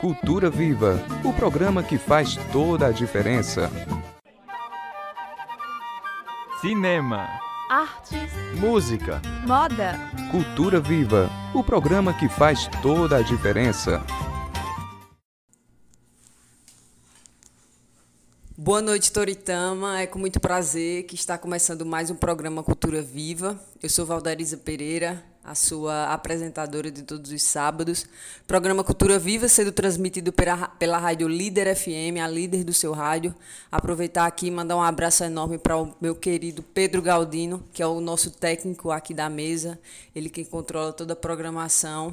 Cultura Viva, o programa que faz toda a diferença. Cinema, artes, música, moda. Cultura Viva, o programa que faz toda a diferença. Boa noite, Toritama. É com muito prazer que está começando mais um programa Cultura Viva. Eu sou Valderiza Pereira, a sua apresentadora de todos os sábados. Programa Cultura Viva sendo transmitido pela, pela rádio Líder FM, a líder do seu rádio. Aproveitar aqui e mandar um abraço enorme para o meu querido Pedro Galdino, que é o nosso técnico aqui da mesa, ele que controla toda a programação.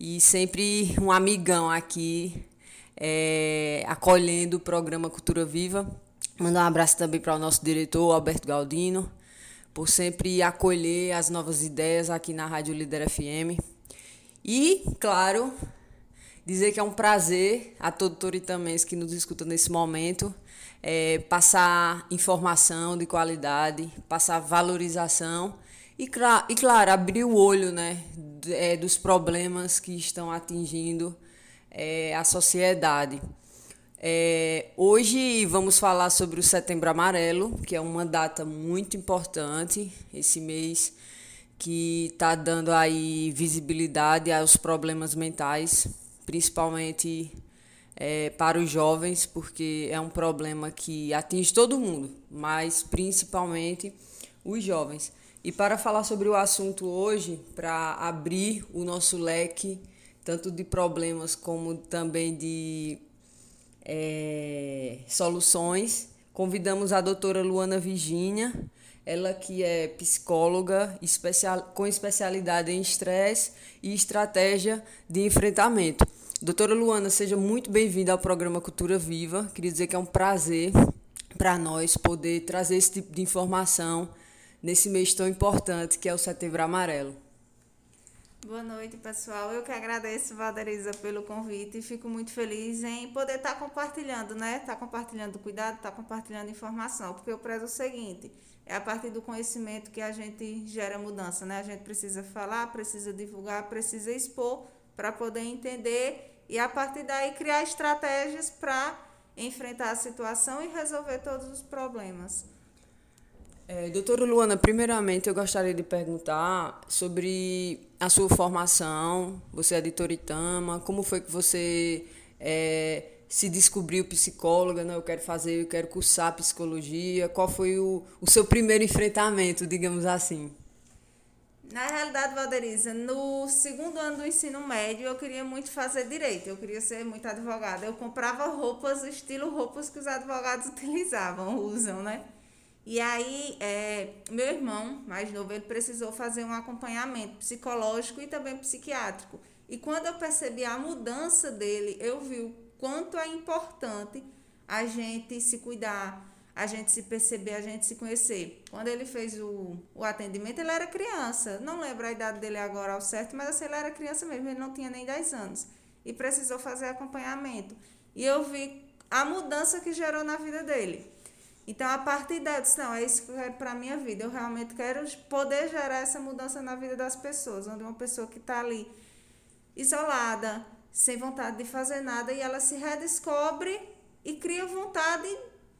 E sempre um amigão aqui é, acolhendo o programa Cultura Viva. Mandar um abraço também para o nosso diretor, Alberto Galdino, por sempre acolher as novas ideias aqui na Rádio Líder FM. E, claro, dizer que é um prazer a todo toritamense que nos escuta nesse momento é, passar informação de qualidade, passar valorização e, e claro, abrir o olho né, é, dos problemas que estão atingindo é, a sociedade. É, hoje vamos falar sobre o Setembro Amarelo, que é uma data muito importante, esse mês que está dando aí visibilidade aos problemas mentais, principalmente é, para os jovens, porque é um problema que atinge todo mundo, mas principalmente os jovens. E para falar sobre o assunto hoje, para abrir o nosso leque tanto de problemas como também de é, soluções. Convidamos a doutora Luana Virginia, ela que é psicóloga especial, com especialidade em estresse e estratégia de enfrentamento. Doutora Luana, seja muito bem-vinda ao programa Cultura Viva. Queria dizer que é um prazer para nós poder trazer esse tipo de informação nesse mês tão importante que é o Setembro Amarelo. Boa noite, pessoal. Eu que agradeço, Valderiza, pelo convite e fico muito feliz em poder estar compartilhando, né? Estar compartilhando cuidado, estar compartilhando informação, porque eu prezo o seguinte: é a partir do conhecimento que a gente gera mudança, né? A gente precisa falar, precisa divulgar, precisa expor para poder entender e a partir daí criar estratégias para enfrentar a situação e resolver todos os problemas. É, doutora Luana, primeiramente eu gostaria de perguntar sobre a sua formação. Você é de Toritama, como foi que você é, se descobriu psicóloga? Né? Eu quero fazer, eu quero cursar psicologia. Qual foi o, o seu primeiro enfrentamento, digamos assim? Na realidade, Valderiza, no segundo ano do ensino médio eu queria muito fazer direito, eu queria ser muito advogada. Eu comprava roupas, estilo roupas que os advogados utilizavam, usam, né? E aí, é, meu irmão mais novo, ele precisou fazer um acompanhamento psicológico e também psiquiátrico. E quando eu percebi a mudança dele, eu vi o quanto é importante a gente se cuidar, a gente se perceber, a gente se conhecer. Quando ele fez o, o atendimento, ele era criança. Não lembro a idade dele agora ao certo, mas assim, ele era criança mesmo, ele não tinha nem 10 anos. E precisou fazer acompanhamento. E eu vi a mudança que gerou na vida dele. Então, a partir daí, eu disse, não, é isso que eu quero para a minha vida. Eu realmente quero poder gerar essa mudança na vida das pessoas, onde uma pessoa que está ali isolada, sem vontade de fazer nada, e ela se redescobre e cria vontade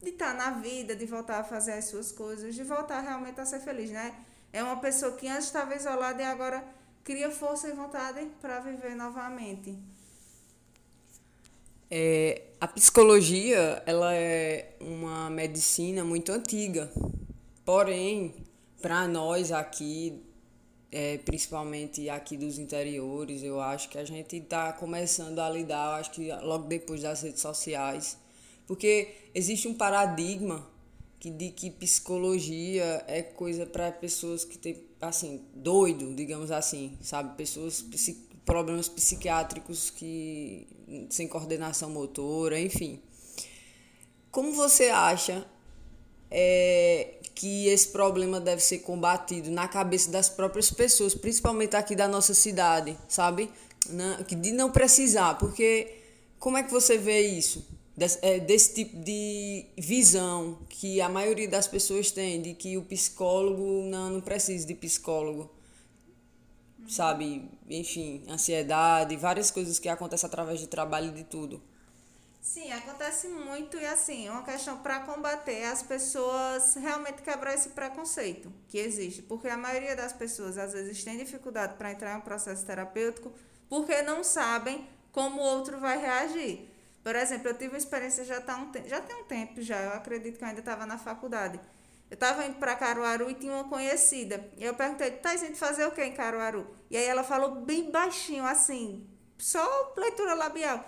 de estar tá na vida, de voltar a fazer as suas coisas, de voltar realmente a ser feliz, né? É uma pessoa que antes estava isolada e agora cria força e vontade para viver novamente. É, a psicologia ela é uma medicina muito antiga, porém, para nós aqui, é, principalmente aqui dos interiores, eu acho que a gente está começando a lidar, acho que logo depois das redes sociais, porque existe um paradigma que de que psicologia é coisa para pessoas que têm assim doido, digamos assim, sabe, pessoas problemas psiquiátricos que sem coordenação motora, enfim. Como você acha é, que esse problema deve ser combatido na cabeça das próprias pessoas, principalmente aqui da nossa cidade, sabe? De não precisar, porque como é que você vê isso? Desse, é, desse tipo de visão que a maioria das pessoas tem, de que o psicólogo não, não precisa de psicólogo. Sabe? Enfim, ansiedade, várias coisas que acontecem através do trabalho e de tudo. Sim, acontece muito e assim, uma questão para combater as pessoas realmente quebrar esse preconceito que existe, porque a maioria das pessoas às vezes tem dificuldade para entrar em um processo terapêutico porque não sabem como o outro vai reagir. Por exemplo, eu tive uma experiência já tá um já tem um tempo já, eu acredito que eu ainda estava na faculdade. Eu estava indo para Caruaru e tinha uma conhecida. E eu perguntei, tá indo fazer o que em Caruaru? E aí ela falou bem baixinho, assim, só leitura labial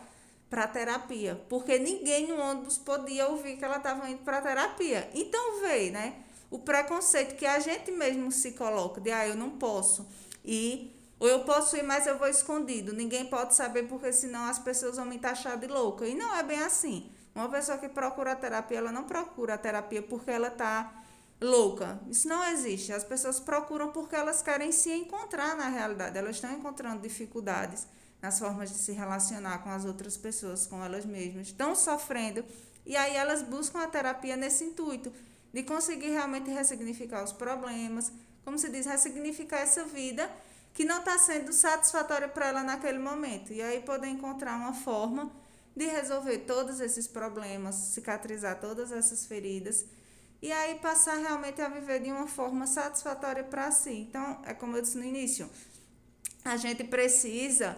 para terapia, porque ninguém no ônibus podia ouvir que ela estava indo para terapia. Então veio, né? O preconceito que a gente mesmo se coloca de ah, eu não posso ir, ou eu posso ir, mas eu vou escondido. Ninguém pode saber porque senão as pessoas vão me taxar de louca. E não é bem assim. Uma pessoa que procura terapia, ela não procura terapia porque ela está louca. Isso não existe. As pessoas procuram porque elas querem se encontrar na realidade. Elas estão encontrando dificuldades nas formas de se relacionar com as outras pessoas, com elas mesmas, estão sofrendo e aí elas buscam a terapia nesse intuito de conseguir realmente ressignificar os problemas, como se diz, ressignificar essa vida que não está sendo satisfatória para ela naquele momento e aí poder encontrar uma forma de resolver todos esses problemas, cicatrizar todas essas feridas e aí passar realmente a viver de uma forma satisfatória para si. Então, é como eu disse no início, a gente precisa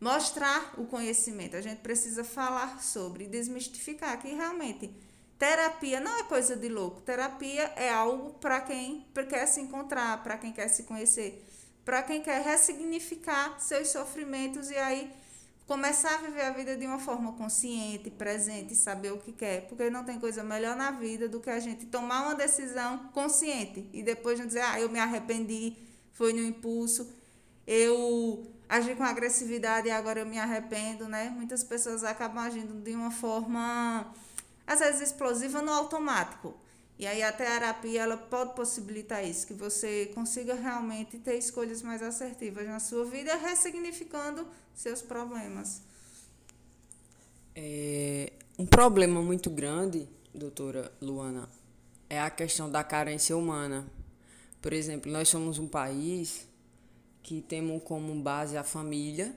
mostrar o conhecimento. A gente precisa falar sobre, desmistificar que realmente terapia não é coisa de louco. Terapia é algo para quem quer se encontrar, para quem quer se conhecer, para quem quer ressignificar seus sofrimentos e aí começar a viver a vida de uma forma consciente, presente, saber o que quer, porque não tem coisa melhor na vida do que a gente tomar uma decisão consciente e depois não dizer, ah, eu me arrependi, foi no impulso, eu agir com agressividade e agora eu me arrependo, né? Muitas pessoas acabam agindo de uma forma, às vezes, explosiva no automático. E aí a terapia ela pode possibilitar isso, que você consiga realmente ter escolhas mais assertivas na sua vida, ressignificando seus problemas. É, um problema muito grande, doutora Luana, é a questão da carência humana. Por exemplo, nós somos um país que temos como base a família,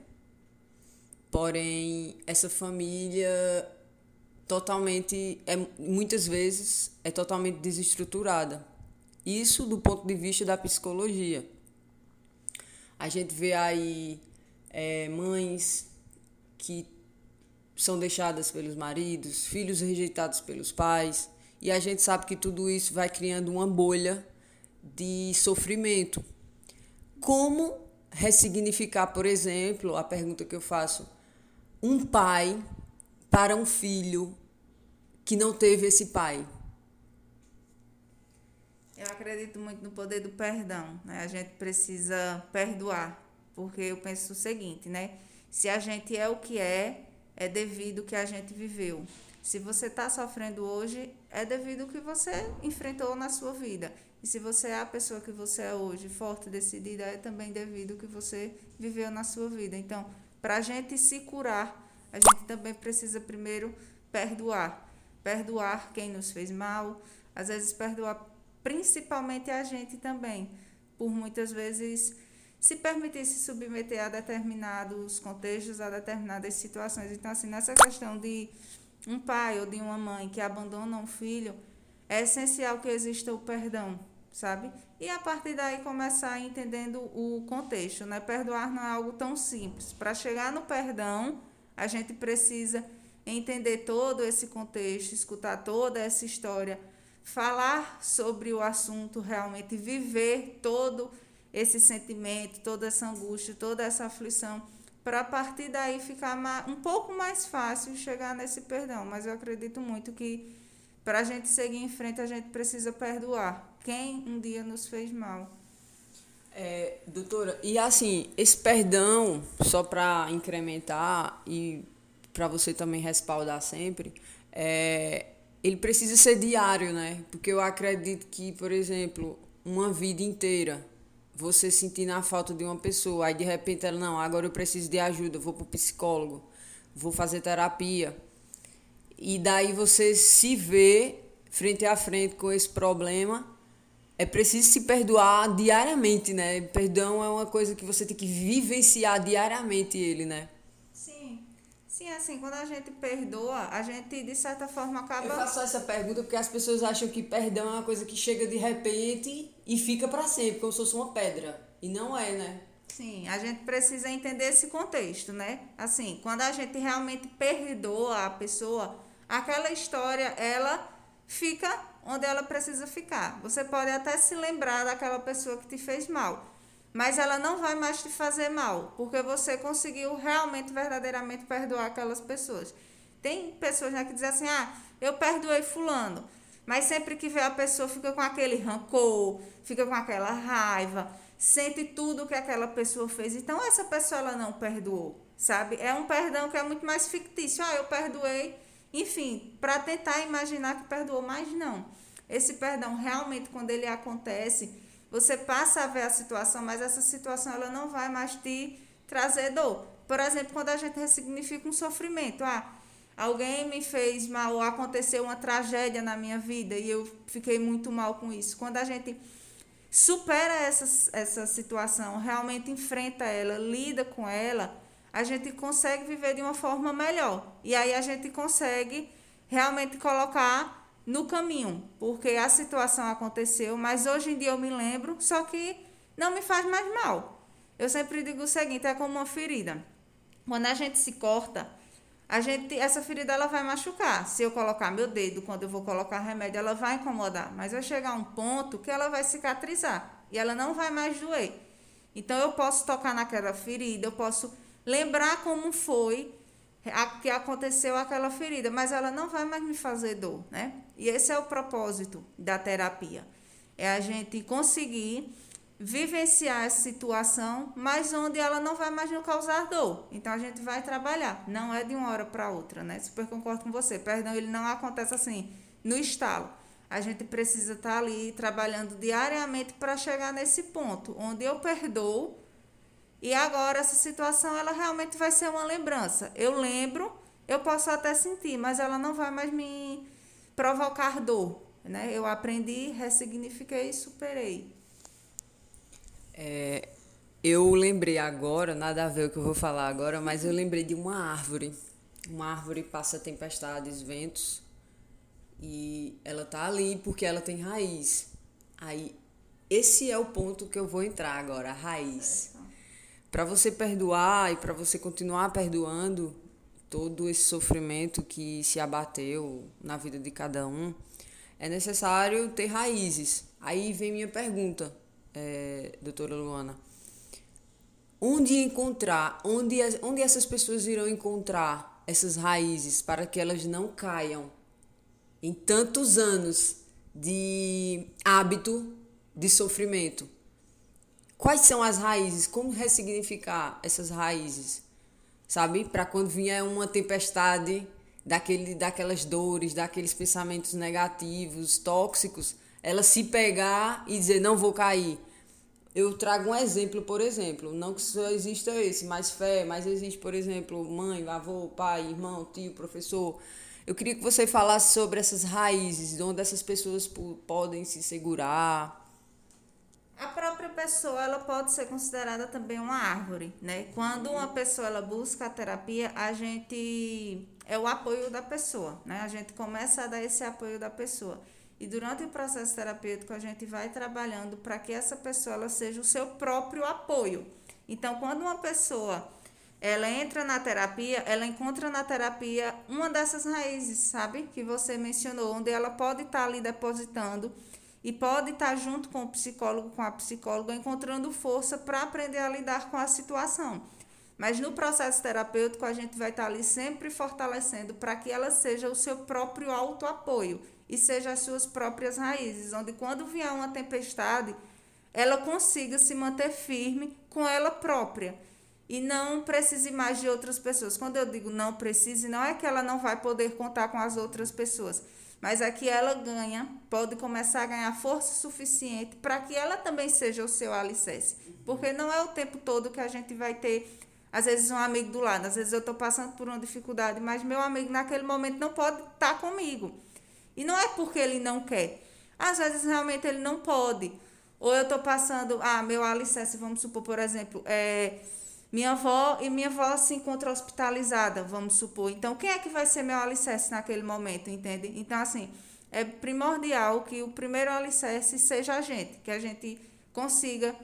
porém essa família totalmente é muitas vezes é totalmente desestruturada. Isso do ponto de vista da psicologia. A gente vê aí é, mães que são deixadas pelos maridos, filhos rejeitados pelos pais, e a gente sabe que tudo isso vai criando uma bolha de sofrimento como ressignificar, por exemplo, a pergunta que eu faço, um pai para um filho que não teve esse pai? Eu acredito muito no poder do perdão, né? A gente precisa perdoar, porque eu penso o seguinte, né? Se a gente é o que é, é devido ao que a gente viveu. Se você está sofrendo hoje, é devido ao que você enfrentou na sua vida. E se você é a pessoa que você é hoje, forte, decidida, é também devido ao que você viveu na sua vida. Então, para a gente se curar, a gente também precisa primeiro perdoar. Perdoar quem nos fez mal, às vezes perdoar principalmente a gente também, por muitas vezes se permitir se submeter a determinados contextos, a determinadas situações. Então, assim, nessa questão de um pai ou de uma mãe que abandona um filho, é essencial que exista o perdão sabe? E a partir daí começar entendendo o contexto, né? Perdoar não é algo tão simples. Para chegar no perdão, a gente precisa entender todo esse contexto, escutar toda essa história, falar sobre o assunto realmente, viver todo esse sentimento, toda essa angústia, toda essa aflição, para a partir daí ficar um pouco mais fácil chegar nesse perdão. Mas eu acredito muito que para a gente seguir em frente, a gente precisa perdoar quem um dia nos fez mal. É, doutora, e assim, esse perdão, só para incrementar e para você também respaldar sempre, é, ele precisa ser diário, né? Porque eu acredito que, por exemplo, uma vida inteira, você sentindo a falta de uma pessoa, aí de repente ela, não, agora eu preciso de ajuda, vou para o psicólogo, vou fazer terapia. E daí você se vê frente a frente com esse problema é preciso se perdoar diariamente, né? Perdão é uma coisa que você tem que vivenciar diariamente ele, né? Sim. Sim, assim, quando a gente perdoa, a gente de certa forma acaba. Eu faço essa pergunta porque as pessoas acham que perdão é uma coisa que chega de repente e fica para sempre, como se fosse uma pedra. E não é, né? Sim, a gente precisa entender esse contexto, né? Assim, quando a gente realmente perdoa a pessoa, aquela história, ela fica onde ela precisa ficar. Você pode até se lembrar daquela pessoa que te fez mal, mas ela não vai mais te fazer mal, porque você conseguiu realmente, verdadeiramente perdoar aquelas pessoas. Tem pessoas né, que dizem assim: ah, eu perdoei Fulano, mas sempre que vê a pessoa fica com aquele rancor, fica com aquela raiva, sente tudo que aquela pessoa fez. Então, essa pessoa ela não perdoou, sabe? É um perdão que é muito mais fictício. Ah, eu perdoei enfim, para tentar imaginar que perdoou, mas não. Esse perdão realmente quando ele acontece, você passa a ver a situação, mas essa situação ela não vai mais te trazer dor. Por exemplo, quando a gente ressignifica um sofrimento, ah, alguém me fez mal, aconteceu uma tragédia na minha vida e eu fiquei muito mal com isso. Quando a gente supera essa, essa situação, realmente enfrenta ela, lida com ela, a gente consegue viver de uma forma melhor. E aí a gente consegue realmente colocar no caminho, porque a situação aconteceu, mas hoje em dia eu me lembro, só que não me faz mais mal. Eu sempre digo o seguinte, é como uma ferida. Quando a gente se corta, a gente essa ferida ela vai machucar. Se eu colocar meu dedo, quando eu vou colocar remédio, ela vai incomodar, mas vai chegar um ponto que ela vai cicatrizar e ela não vai mais doer. Então eu posso tocar naquela ferida, eu posso lembrar como foi a, que aconteceu aquela ferida, mas ela não vai mais me fazer dor, né? E esse é o propósito da terapia. É a gente conseguir vivenciar essa situação, mas onde ela não vai mais nos causar dor. Então a gente vai trabalhar, não é de uma hora para outra, né? Super concordo com você. Perdão, ele não acontece assim no estalo. A gente precisa estar tá ali trabalhando diariamente para chegar nesse ponto onde eu perdoo e agora essa situação ela realmente vai ser uma lembrança. Eu lembro, eu posso até sentir, mas ela não vai mais me provocar dor. Né? Eu aprendi, ressignifiquei e superei. É, eu lembrei agora, nada a ver o que eu vou falar agora, mas eu lembrei de uma árvore. Uma árvore passa tempestades, ventos, e ela tá ali porque ela tem raiz. Aí, esse é o ponto que eu vou entrar agora, a raiz para você perdoar e para você continuar perdoando todo esse sofrimento que se abateu na vida de cada um, é necessário ter raízes. Aí vem minha pergunta, é, doutora Luana. Onde encontrar, onde, onde essas pessoas irão encontrar essas raízes para que elas não caiam em tantos anos de hábito de sofrimento? Quais são as raízes? Como ressignificar essas raízes? Sabe? Para quando vier uma tempestade daquele, daquelas dores, daqueles pensamentos negativos, tóxicos, ela se pegar e dizer: não vou cair. Eu trago um exemplo, por exemplo, não que só exista esse, mas fé, mas existe, por exemplo, mãe, avô, pai, irmão, tio, professor. Eu queria que você falasse sobre essas raízes, de onde essas pessoas podem se segurar, a própria pessoa ela pode ser considerada também uma árvore, né? Quando uma pessoa ela busca a terapia, a gente é o apoio da pessoa, né? A gente começa a dar esse apoio da pessoa. E durante o processo terapêutico a gente vai trabalhando para que essa pessoa ela seja o seu próprio apoio. Então, quando uma pessoa ela entra na terapia, ela encontra na terapia uma dessas raízes, sabe? Que você mencionou, onde ela pode estar tá ali depositando e pode estar junto com o psicólogo, com a psicóloga, encontrando força para aprender a lidar com a situação. Mas no processo terapêutico, a gente vai estar ali sempre fortalecendo para que ela seja o seu próprio autoapoio e seja as suas próprias raízes, onde quando vier uma tempestade, ela consiga se manter firme com ela própria e não precise mais de outras pessoas. Quando eu digo não precise, não é que ela não vai poder contar com as outras pessoas, mas aqui é ela ganha, pode começar a ganhar força suficiente para que ela também seja o seu alicerce. Porque não é o tempo todo que a gente vai ter, às vezes, um amigo do lado. Às vezes eu estou passando por uma dificuldade, mas meu amigo naquele momento não pode estar tá comigo. E não é porque ele não quer, Às vezes realmente ele não pode. Ou eu estou passando, ah, meu alicerce, vamos supor, por exemplo, é minha avó e minha avó se encontra hospitalizada, vamos supor. Então, quem é que vai ser meu alicerce naquele momento, entende? Então, assim, é primordial que o primeiro alicerce seja a gente, que a gente consiga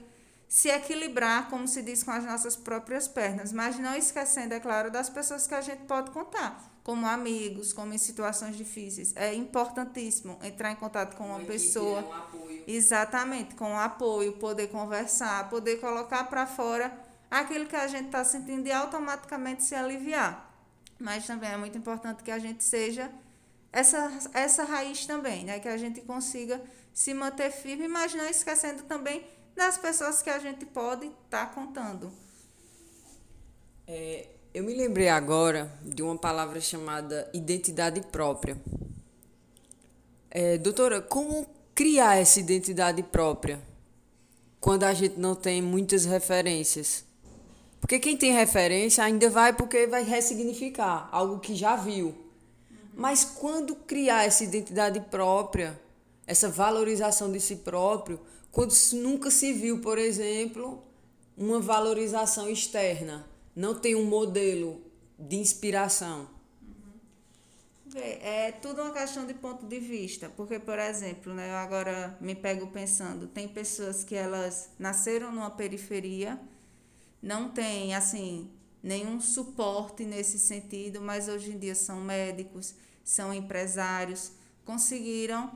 se equilibrar, como se diz, com as nossas próprias pernas, mas não esquecendo, é claro, das pessoas que a gente pode contar, como amigos, como em situações difíceis. É importantíssimo entrar em contato com uma, uma pessoa. Um apoio. Exatamente, com apoio, poder conversar, poder colocar para fora aquilo que a gente está sentindo e automaticamente se aliviar. Mas também é muito importante que a gente seja essa, essa raiz também, né? Que a gente consiga se manter firme, mas não esquecendo também das pessoas que a gente pode estar tá contando. É, eu me lembrei agora de uma palavra chamada identidade própria. É, doutora, como criar essa identidade própria quando a gente não tem muitas referências? Porque quem tem referência ainda vai porque vai ressignificar algo que já viu. Mas quando criar essa identidade própria, essa valorização de si próprio, quando nunca se viu, por exemplo, uma valorização externa, não tem um modelo de inspiração. É tudo uma questão de ponto de vista, porque, por exemplo, né, eu agora me pego pensando, tem pessoas que elas nasceram numa periferia, não tem assim nenhum suporte nesse sentido, mas hoje em dia são médicos, são empresários, conseguiram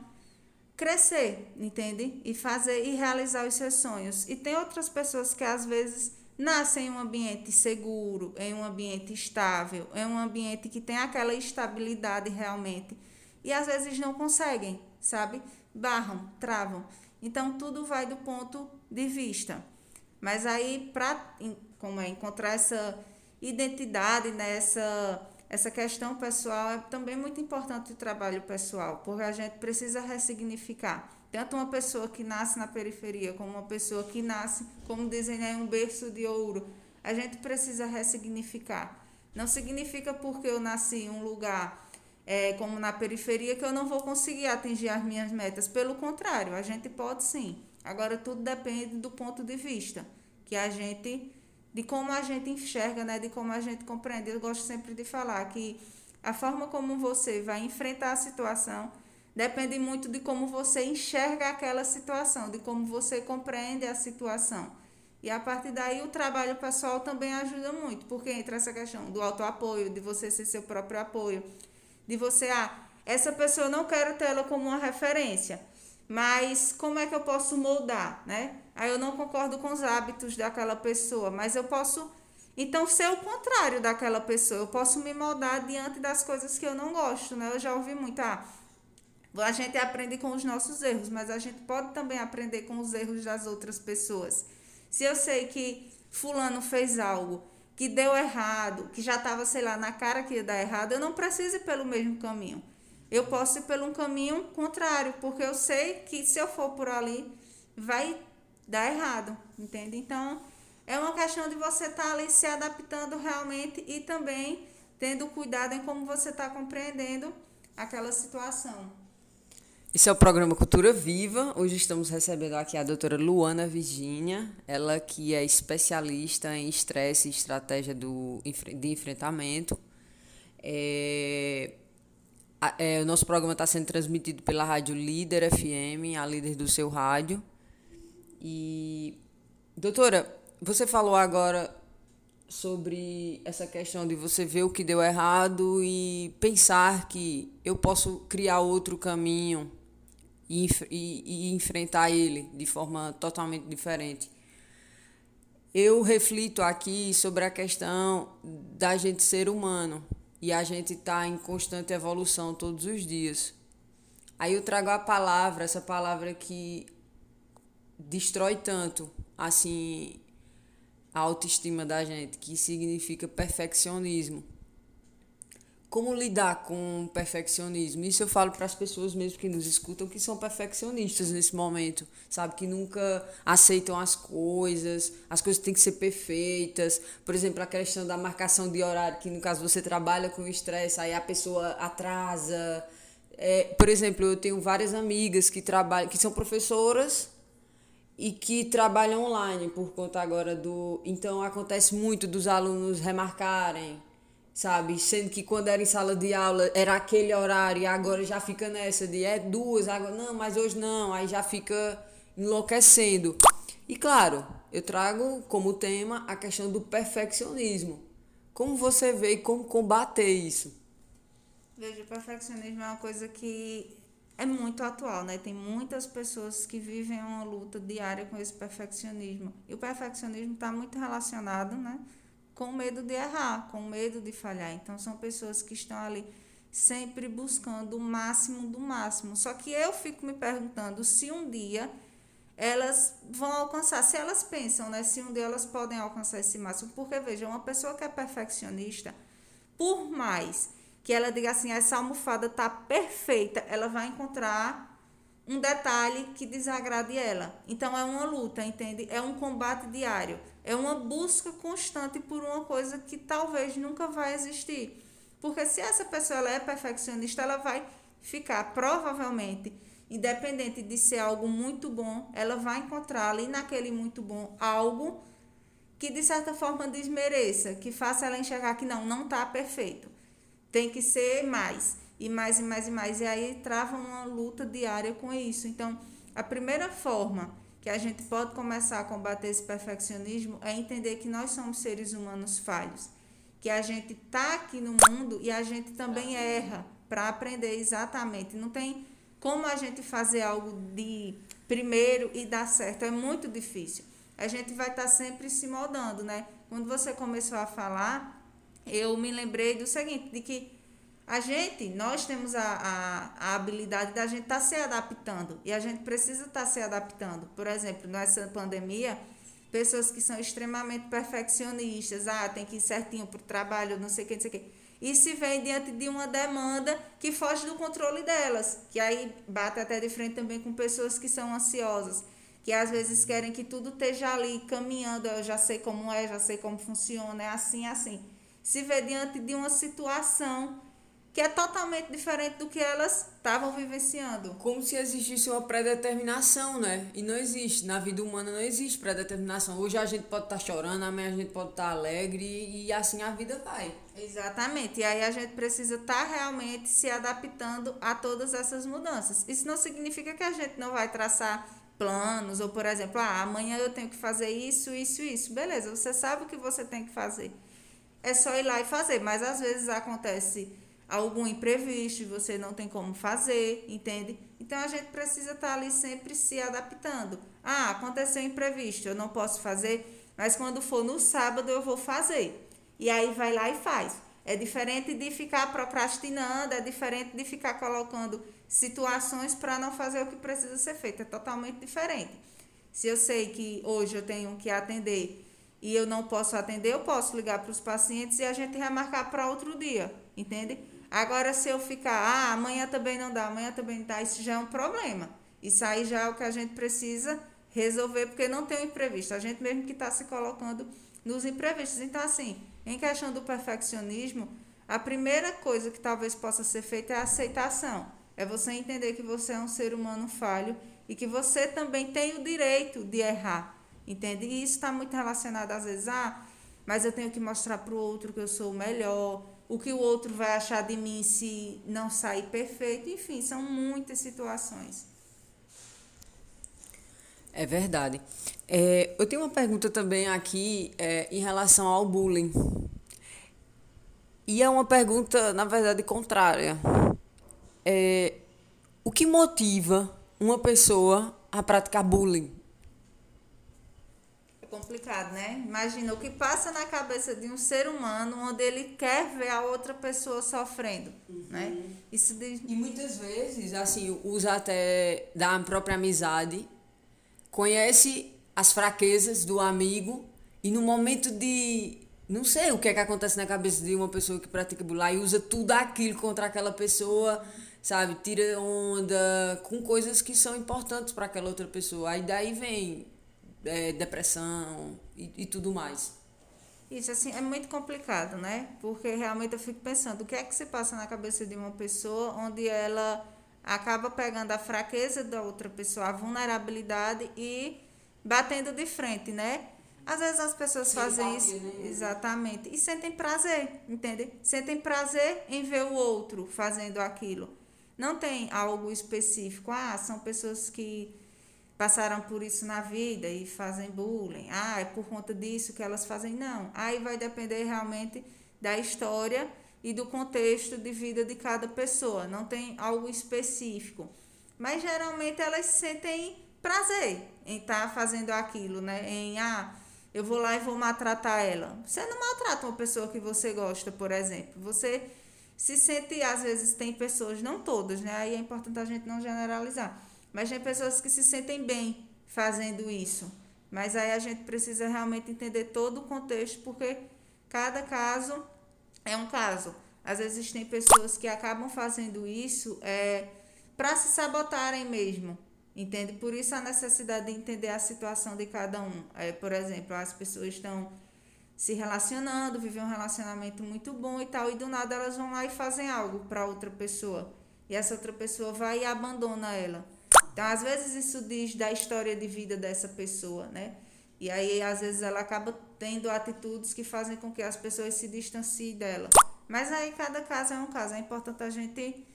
crescer, entende? E fazer e realizar os seus sonhos. E tem outras pessoas que às vezes nascem em um ambiente seguro, em um ambiente estável, em um ambiente que tem aquela estabilidade realmente. E às vezes não conseguem, sabe? Barram, travam. Então tudo vai do ponto de vista. Mas aí, para como é, encontrar essa identidade nessa né, essa questão pessoal, é também muito importante o trabalho pessoal, porque a gente precisa ressignificar. Tanto uma pessoa que nasce na periferia, como uma pessoa que nasce, como dizem, em um berço de ouro. A gente precisa ressignificar. Não significa porque eu nasci em um lugar é, como na periferia que eu não vou conseguir atingir as minhas metas. Pelo contrário, a gente pode sim. Agora tudo depende do ponto de vista que a gente, de como a gente enxerga, né, de como a gente compreende. Eu gosto sempre de falar que a forma como você vai enfrentar a situação depende muito de como você enxerga aquela situação, de como você compreende a situação. E a partir daí o trabalho pessoal também ajuda muito, porque entra essa questão do autoapoio, de você ser seu próprio apoio, de você, ah, essa pessoa eu não quero tê-la como uma referência mas como é que eu posso moldar, né? Aí eu não concordo com os hábitos daquela pessoa, mas eu posso então ser o contrário daquela pessoa. Eu posso me moldar diante das coisas que eu não gosto, né? Eu já ouvi muito, ah, a gente aprende com os nossos erros, mas a gente pode também aprender com os erros das outras pessoas. Se eu sei que fulano fez algo que deu errado, que já estava, sei lá, na cara que ia dar errado, eu não preciso ir pelo mesmo caminho eu posso ir por um caminho contrário, porque eu sei que se eu for por ali, vai dar errado, entende? Então, é uma questão de você estar tá ali se adaptando realmente e também tendo cuidado em como você está compreendendo aquela situação. Esse é o programa Cultura Viva. Hoje estamos recebendo aqui a doutora Luana Virginia, ela que é especialista em estresse e estratégia do, de enfrentamento. É, é, o nosso programa está sendo transmitido pela rádio Líder FM, a líder do seu rádio. E, doutora, você falou agora sobre essa questão de você ver o que deu errado e pensar que eu posso criar outro caminho e, e, e enfrentar ele de forma totalmente diferente. Eu reflito aqui sobre a questão da gente ser humano e a gente está em constante evolução todos os dias. Aí eu trago a palavra, essa palavra que destrói tanto, assim, a autoestima da gente, que significa perfeccionismo como lidar com perfeccionismo. Isso eu falo para as pessoas mesmo que nos escutam que são perfeccionistas nesse momento, sabe? Que nunca aceitam as coisas, as coisas têm que ser perfeitas. Por exemplo, a questão da marcação de horário, que no caso você trabalha com estresse, aí a pessoa atrasa. É, por exemplo, eu tenho várias amigas que trabalham, que são professoras e que trabalham online por conta agora do. Então acontece muito dos alunos remarcarem, sabe? Sendo que quando era em sala de aula era aquele horário e agora já fica nessa de é duas, agora não, mas hoje não, aí já fica enlouquecendo. E claro, eu trago como tema a questão do perfeccionismo. Como você vê e como combater isso? Veja, o perfeccionismo é uma coisa que é muito atual, né? Tem muitas pessoas que vivem uma luta diária com esse perfeccionismo. E o perfeccionismo está muito relacionado, né? Com medo de errar, com medo de falhar. Então, são pessoas que estão ali sempre buscando o máximo do máximo. Só que eu fico me perguntando se um dia elas vão alcançar, se elas pensam, né? Se um dia elas podem alcançar esse máximo. Porque, veja, uma pessoa que é perfeccionista, por mais que ela diga assim, essa almofada tá perfeita, ela vai encontrar um detalhe que desagrade ela. Então é uma luta, entende? É um combate diário, é uma busca constante por uma coisa que talvez nunca vai existir. Porque se essa pessoa ela é perfeccionista, ela vai ficar provavelmente independente de ser algo muito bom, ela vai encontrar ali naquele muito bom algo que de certa forma desmereça, que faça ela enxergar que não, não está perfeito tem que ser mais e mais e mais e mais. E aí trava uma luta diária com isso. Então, a primeira forma que a gente pode começar a combater esse perfeccionismo é entender que nós somos seres humanos falhos, que a gente está aqui no mundo e a gente também erra para aprender exatamente. Não tem como a gente fazer algo de primeiro e dar certo, é muito difícil. A gente vai estar tá sempre se moldando, né? Quando você começou a falar, eu me lembrei do seguinte, de que a gente, nós temos a, a, a habilidade da gente estar tá se adaptando e a gente precisa estar tá se adaptando. Por exemplo, nessa pandemia, pessoas que são extremamente perfeccionistas, ah, tem que ir certinho para o trabalho, não sei o que, não sei o que. E se vem diante de uma demanda que foge do controle delas, que aí bate até de frente também com pessoas que são ansiosas, que às vezes querem que tudo esteja ali caminhando, eu já sei como é, já sei como funciona, é assim, é assim se vê diante de uma situação que é totalmente diferente do que elas estavam vivenciando. Como se existisse uma predeterminação, né? E não existe. Na vida humana não existe predeterminação. Hoje a gente pode estar tá chorando, amanhã a gente pode estar tá alegre e assim a vida vai. Exatamente. E aí a gente precisa estar tá realmente se adaptando a todas essas mudanças. Isso não significa que a gente não vai traçar planos ou, por exemplo, ah, amanhã eu tenho que fazer isso, isso, isso. Beleza, você sabe o que você tem que fazer é só ir lá e fazer. Mas às vezes acontece algum imprevisto e você não tem como fazer, entende? Então a gente precisa estar ali sempre se adaptando. Ah, aconteceu um imprevisto, eu não posso fazer, mas quando for no sábado eu vou fazer. E aí vai lá e faz. É diferente de ficar procrastinando, é diferente de ficar colocando situações para não fazer o que precisa ser feito. É totalmente diferente. Se eu sei que hoje eu tenho que atender e eu não posso atender, eu posso ligar para os pacientes e a gente remarcar para outro dia, entende? Agora, se eu ficar, ah, amanhã também não dá, amanhã também não dá, isso já é um problema. Isso aí já é o que a gente precisa resolver, porque não tem um imprevisto. A gente mesmo que está se colocando nos imprevistos. Então, assim, em questão do perfeccionismo, a primeira coisa que talvez possa ser feita é a aceitação. É você entender que você é um ser humano falho e que você também tem o direito de errar. Entende? E isso está muito relacionado, às vezes, ah, mas eu tenho que mostrar para o outro que eu sou melhor, o que o outro vai achar de mim se não sair perfeito. Enfim, são muitas situações. É verdade. É, eu tenho uma pergunta também aqui é, em relação ao bullying. E é uma pergunta, na verdade, contrária. É, o que motiva uma pessoa a praticar bullying? Complicado, né? Imagina o que passa na cabeça de um ser humano onde ele quer ver a outra pessoa sofrendo, uhum. né? Isso de... E muitas vezes, assim, usa até da própria amizade, conhece as fraquezas do amigo e no momento de não sei o que é que acontece na cabeça de uma pessoa que pratica bullying e usa tudo aquilo contra aquela pessoa, sabe? Tira onda com coisas que são importantes para aquela outra pessoa. Aí daí vem é, depressão e, e tudo mais. Isso, assim, é muito complicado, né? Porque realmente eu fico pensando, o que é que se passa na cabeça de uma pessoa onde ela acaba pegando a fraqueza da outra pessoa, a vulnerabilidade e batendo de frente, né? Às vezes as pessoas Sim, fazem isso. Né? Exatamente. E sentem prazer, entende? Sentem prazer em ver o outro fazendo aquilo. Não tem algo específico. Ah, são pessoas que passaram por isso na vida e fazem bullying. Ah, é por conta disso que elas fazem. Não. Aí vai depender realmente da história e do contexto de vida de cada pessoa. Não tem algo específico. Mas geralmente elas sentem prazer em estar tá fazendo aquilo, né? Em ah, eu vou lá e vou maltratar ela. Você não maltrata uma pessoa que você gosta, por exemplo. Você se sente, às vezes, tem pessoas, não todas, né? Aí é importante a gente não generalizar mas tem pessoas que se sentem bem fazendo isso. Mas aí a gente precisa realmente entender todo o contexto, porque cada caso é um caso. Às vezes tem pessoas que acabam fazendo isso é, para se sabotarem mesmo. Entende? Por isso a necessidade de entender a situação de cada um. É, por exemplo, as pessoas estão se relacionando, vivem um relacionamento muito bom e tal, e do nada elas vão lá e fazem algo para outra pessoa. E essa outra pessoa vai e abandona ela. Então, às vezes, isso diz da história de vida dessa pessoa, né? E aí, às vezes, ela acaba tendo atitudes que fazem com que as pessoas se distanciem dela. Mas aí, cada caso é um caso. É importante a gente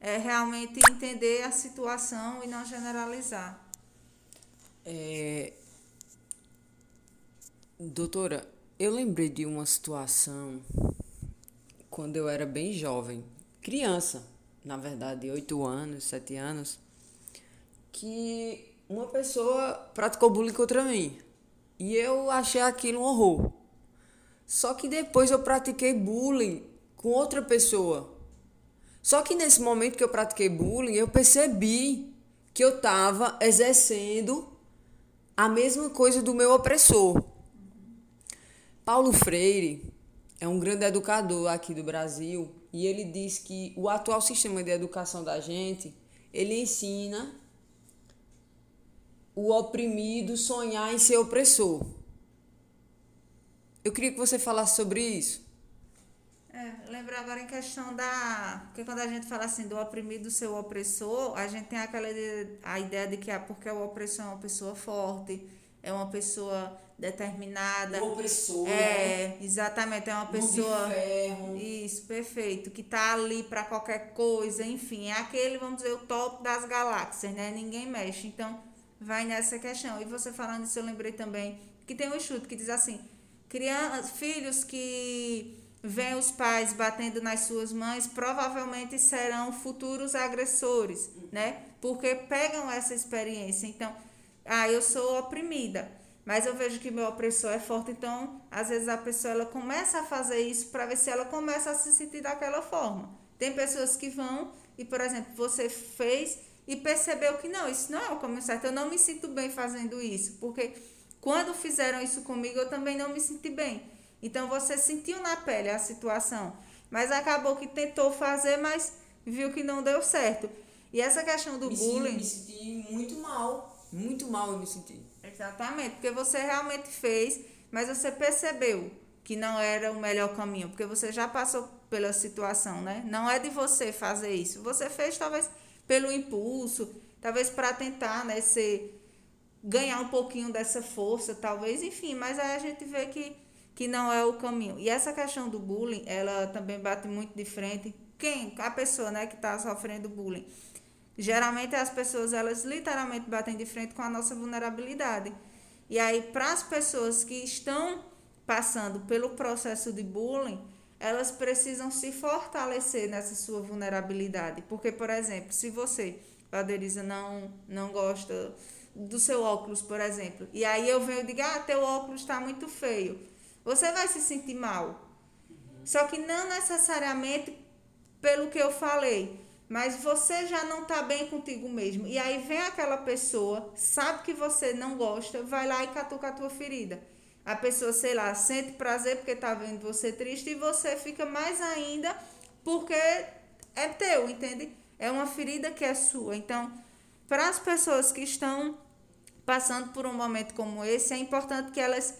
é, realmente entender a situação e não generalizar. É... Doutora, eu lembrei de uma situação quando eu era bem jovem, criança, na verdade, oito anos, sete anos que uma pessoa praticou bullying contra mim. E eu achei aquilo um horror. Só que depois eu pratiquei bullying com outra pessoa. Só que nesse momento que eu pratiquei bullying, eu percebi que eu estava exercendo a mesma coisa do meu opressor. Paulo Freire é um grande educador aqui do Brasil e ele diz que o atual sistema de educação da gente, ele ensina o oprimido sonhar em ser opressor. Eu queria que você falasse sobre isso. É, lembro agora em questão da. Porque quando a gente fala assim do oprimido ser o opressor, a gente tem aquela ideia, a ideia de que é porque o opressor é uma pessoa forte, é uma pessoa determinada. O opressor. É, né? exatamente, é uma pessoa. De ferro. Isso, perfeito. Que tá ali para qualquer coisa, enfim, é aquele, vamos dizer, o top das galáxias, né? Ninguém mexe. Então vai nessa questão. E você falando isso, eu lembrei também que tem um chute que diz assim: crianças, filhos que veem os pais batendo nas suas mães provavelmente serão futuros agressores, né? Porque pegam essa experiência. Então, ah, eu sou oprimida, mas eu vejo que meu opressor é forte, então às vezes a pessoa ela começa a fazer isso para ver se ela começa a se sentir daquela forma. Tem pessoas que vão e, por exemplo, você fez e percebeu que não, isso não é o caminho certo. Eu não me sinto bem fazendo isso, porque quando fizeram isso comigo, eu também não me senti bem. Então você sentiu na pele a situação, mas acabou que tentou fazer, mas viu que não deu certo. E essa questão do me bullying. me senti muito mal, muito mal eu me senti. Exatamente, porque você realmente fez, mas você percebeu que não era o melhor caminho, porque você já passou pela situação, né? Não é de você fazer isso. Você fez talvez pelo impulso, talvez para tentar, né, ser, ganhar um pouquinho dessa força, talvez, enfim, mas aí a gente vê que, que não é o caminho. E essa questão do bullying, ela também bate muito de frente. Quem? A pessoa, né, que está sofrendo bullying. Geralmente as pessoas, elas literalmente batem de frente com a nossa vulnerabilidade. E aí, para as pessoas que estão passando pelo processo de bullying, elas precisam se fortalecer nessa sua vulnerabilidade. Porque, por exemplo, se você, Valderiza, não, não gosta do seu óculos, por exemplo, e aí eu venho e digo, ah, teu óculos está muito feio, você vai se sentir mal. Só que não necessariamente pelo que eu falei, mas você já não está bem contigo mesmo. E aí vem aquela pessoa, sabe que você não gosta, vai lá e catuca a tua ferida. A pessoa, sei lá, sente prazer porque está vendo você triste e você fica mais ainda porque é teu, entende? É uma ferida que é sua. Então, para as pessoas que estão passando por um momento como esse, é importante que elas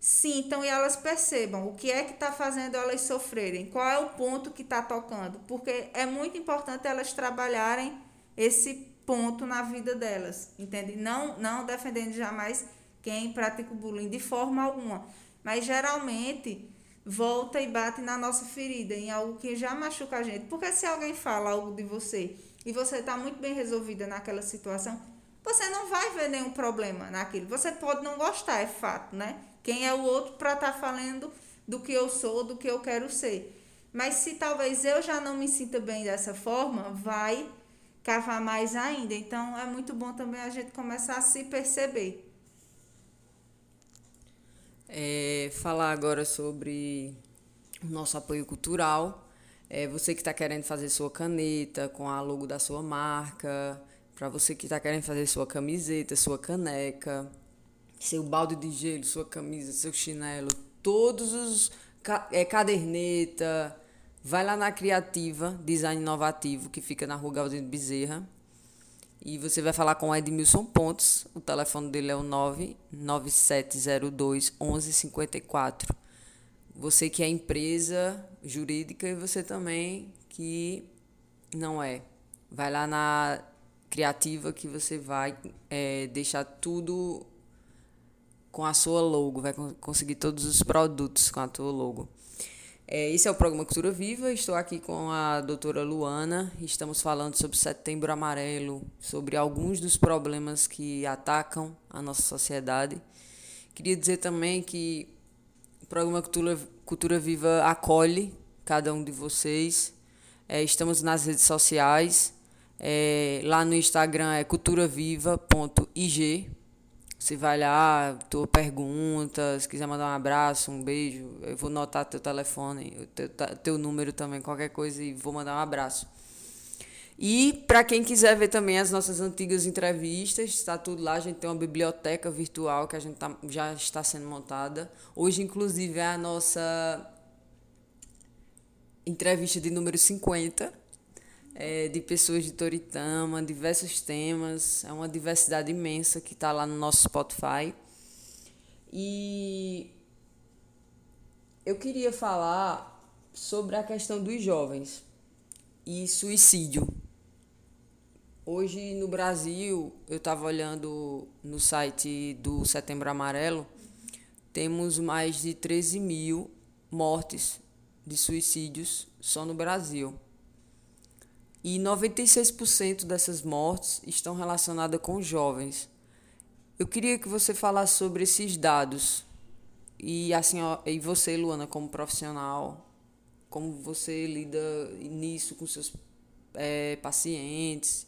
sintam e elas percebam o que é que está fazendo elas sofrerem, qual é o ponto que está tocando, porque é muito importante elas trabalharem esse ponto na vida delas, entende? Não, não defendendo jamais quem pratica o bullying de forma alguma, mas geralmente volta e bate na nossa ferida, em algo que já machuca a gente. Porque se alguém fala algo de você e você está muito bem resolvida naquela situação, você não vai ver nenhum problema naquilo. Você pode não gostar, é fato, né? Quem é o outro para estar tá falando do que eu sou, do que eu quero ser. Mas se talvez eu já não me sinta bem dessa forma, vai cavar mais ainda. Então é muito bom também a gente começar a se perceber. É, falar agora sobre o nosso apoio cultural. É, você que está querendo fazer sua caneta com a logo da sua marca, para você que está querendo fazer sua camiseta, sua caneca, seu balde de gelo, sua camisa, seu chinelo, todos os é, caderneta, vai lá na Criativa Design Inovativo, que fica na Rua Galdino Bezerra. E você vai falar com o Edmilson Pontes. O telefone dele é o 99702 1154. Você que é empresa jurídica e você também que não é. Vai lá na criativa que você vai é, deixar tudo com a sua logo, vai conseguir todos os produtos com a tua logo. É, esse é o programa Cultura Viva. Estou aqui com a doutora Luana. Estamos falando sobre Setembro Amarelo, sobre alguns dos problemas que atacam a nossa sociedade. Queria dizer também que o programa Cultura, Cultura Viva acolhe cada um de vocês. É, estamos nas redes sociais. É, lá no Instagram é culturaviva.ig. Você vai lá, tua pergunta, se quiser mandar um abraço, um beijo, eu vou notar teu telefone, teu, teu número também, qualquer coisa, e vou mandar um abraço. E para quem quiser ver também as nossas antigas entrevistas, está tudo lá. A gente tem uma biblioteca virtual que a gente tá, já está sendo montada. Hoje, inclusive, é a nossa entrevista de número 50 é, de pessoas de Toritama, diversos temas. É uma diversidade imensa que está lá no nosso Spotify. E eu queria falar sobre a questão dos jovens e suicídio. Hoje no Brasil, eu estava olhando no site do Setembro Amarelo, temos mais de 13 mil mortes de suicídios só no Brasil. E 96% dessas mortes estão relacionadas com jovens. Eu queria que você falasse sobre esses dados. E assim, e você, Luana, como profissional, como você lida nisso com seus é, pacientes?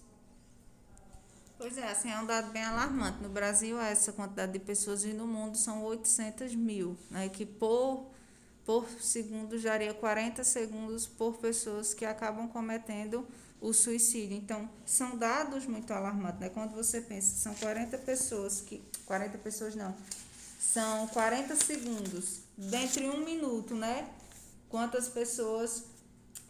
Pois é, assim, é um dado bem alarmante. No Brasil, essa quantidade de pessoas e no mundo são 800 mil, né, que por, por segundo geraria 40 segundos por pessoas que acabam cometendo o suicídio. Então, são dados muito alarmantes, né? Quando você pensa, são 40 pessoas que 40 pessoas não. São 40 segundos dentro de um minuto, né? Quantas pessoas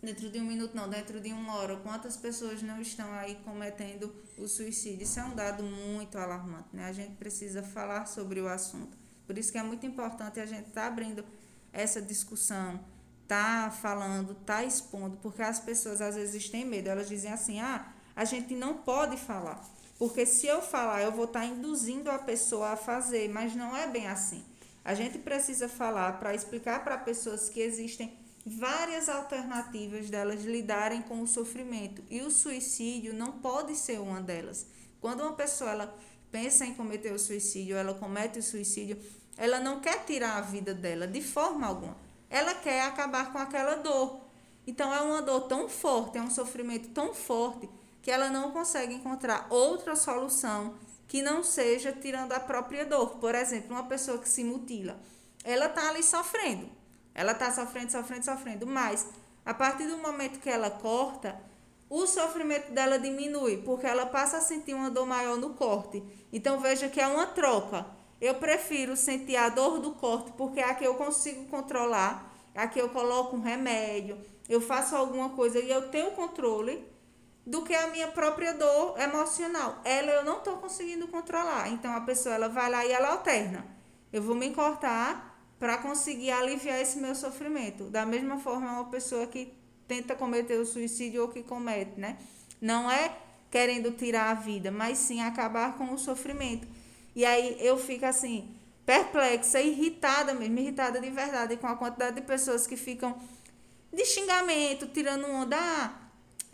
dentro de um minuto não, dentro de uma hora, quantas pessoas não estão aí cometendo o suicídio? Isso é um dado muito alarmante, né? A gente precisa falar sobre o assunto. Por isso que é muito importante a gente estar tá abrindo essa discussão tá falando, tá expondo, porque as pessoas às vezes têm medo, elas dizem assim: "Ah, a gente não pode falar, porque se eu falar, eu vou estar tá induzindo a pessoa a fazer", mas não é bem assim. A gente precisa falar para explicar para pessoas que existem várias alternativas delas lidarem com o sofrimento e o suicídio não pode ser uma delas. Quando uma pessoa ela pensa em cometer o suicídio, ela comete o suicídio, ela não quer tirar a vida dela de forma alguma ela quer acabar com aquela dor. Então é uma dor tão forte, é um sofrimento tão forte que ela não consegue encontrar outra solução que não seja tirando a própria dor. Por exemplo, uma pessoa que se mutila, ela está ali sofrendo. Ela está sofrendo, sofrendo, sofrendo, mas a partir do momento que ela corta, o sofrimento dela diminui, porque ela passa a sentir uma dor maior no corte. Então veja que é uma troca. Eu prefiro sentir a dor do corte, porque é a que eu consigo controlar, é a que eu coloco um remédio, eu faço alguma coisa e eu tenho controle, do que a minha própria dor emocional. Ela eu não estou conseguindo controlar. Então a pessoa ela vai lá e ela alterna. Eu vou me cortar, para conseguir aliviar esse meu sofrimento. Da mesma forma, uma pessoa que tenta cometer o suicídio ou que comete, né? Não é querendo tirar a vida, mas sim acabar com o sofrimento. E aí eu fico assim, perplexa, irritada mesmo, irritada de verdade com a quantidade de pessoas que ficam de xingamento, tirando onda. Ah,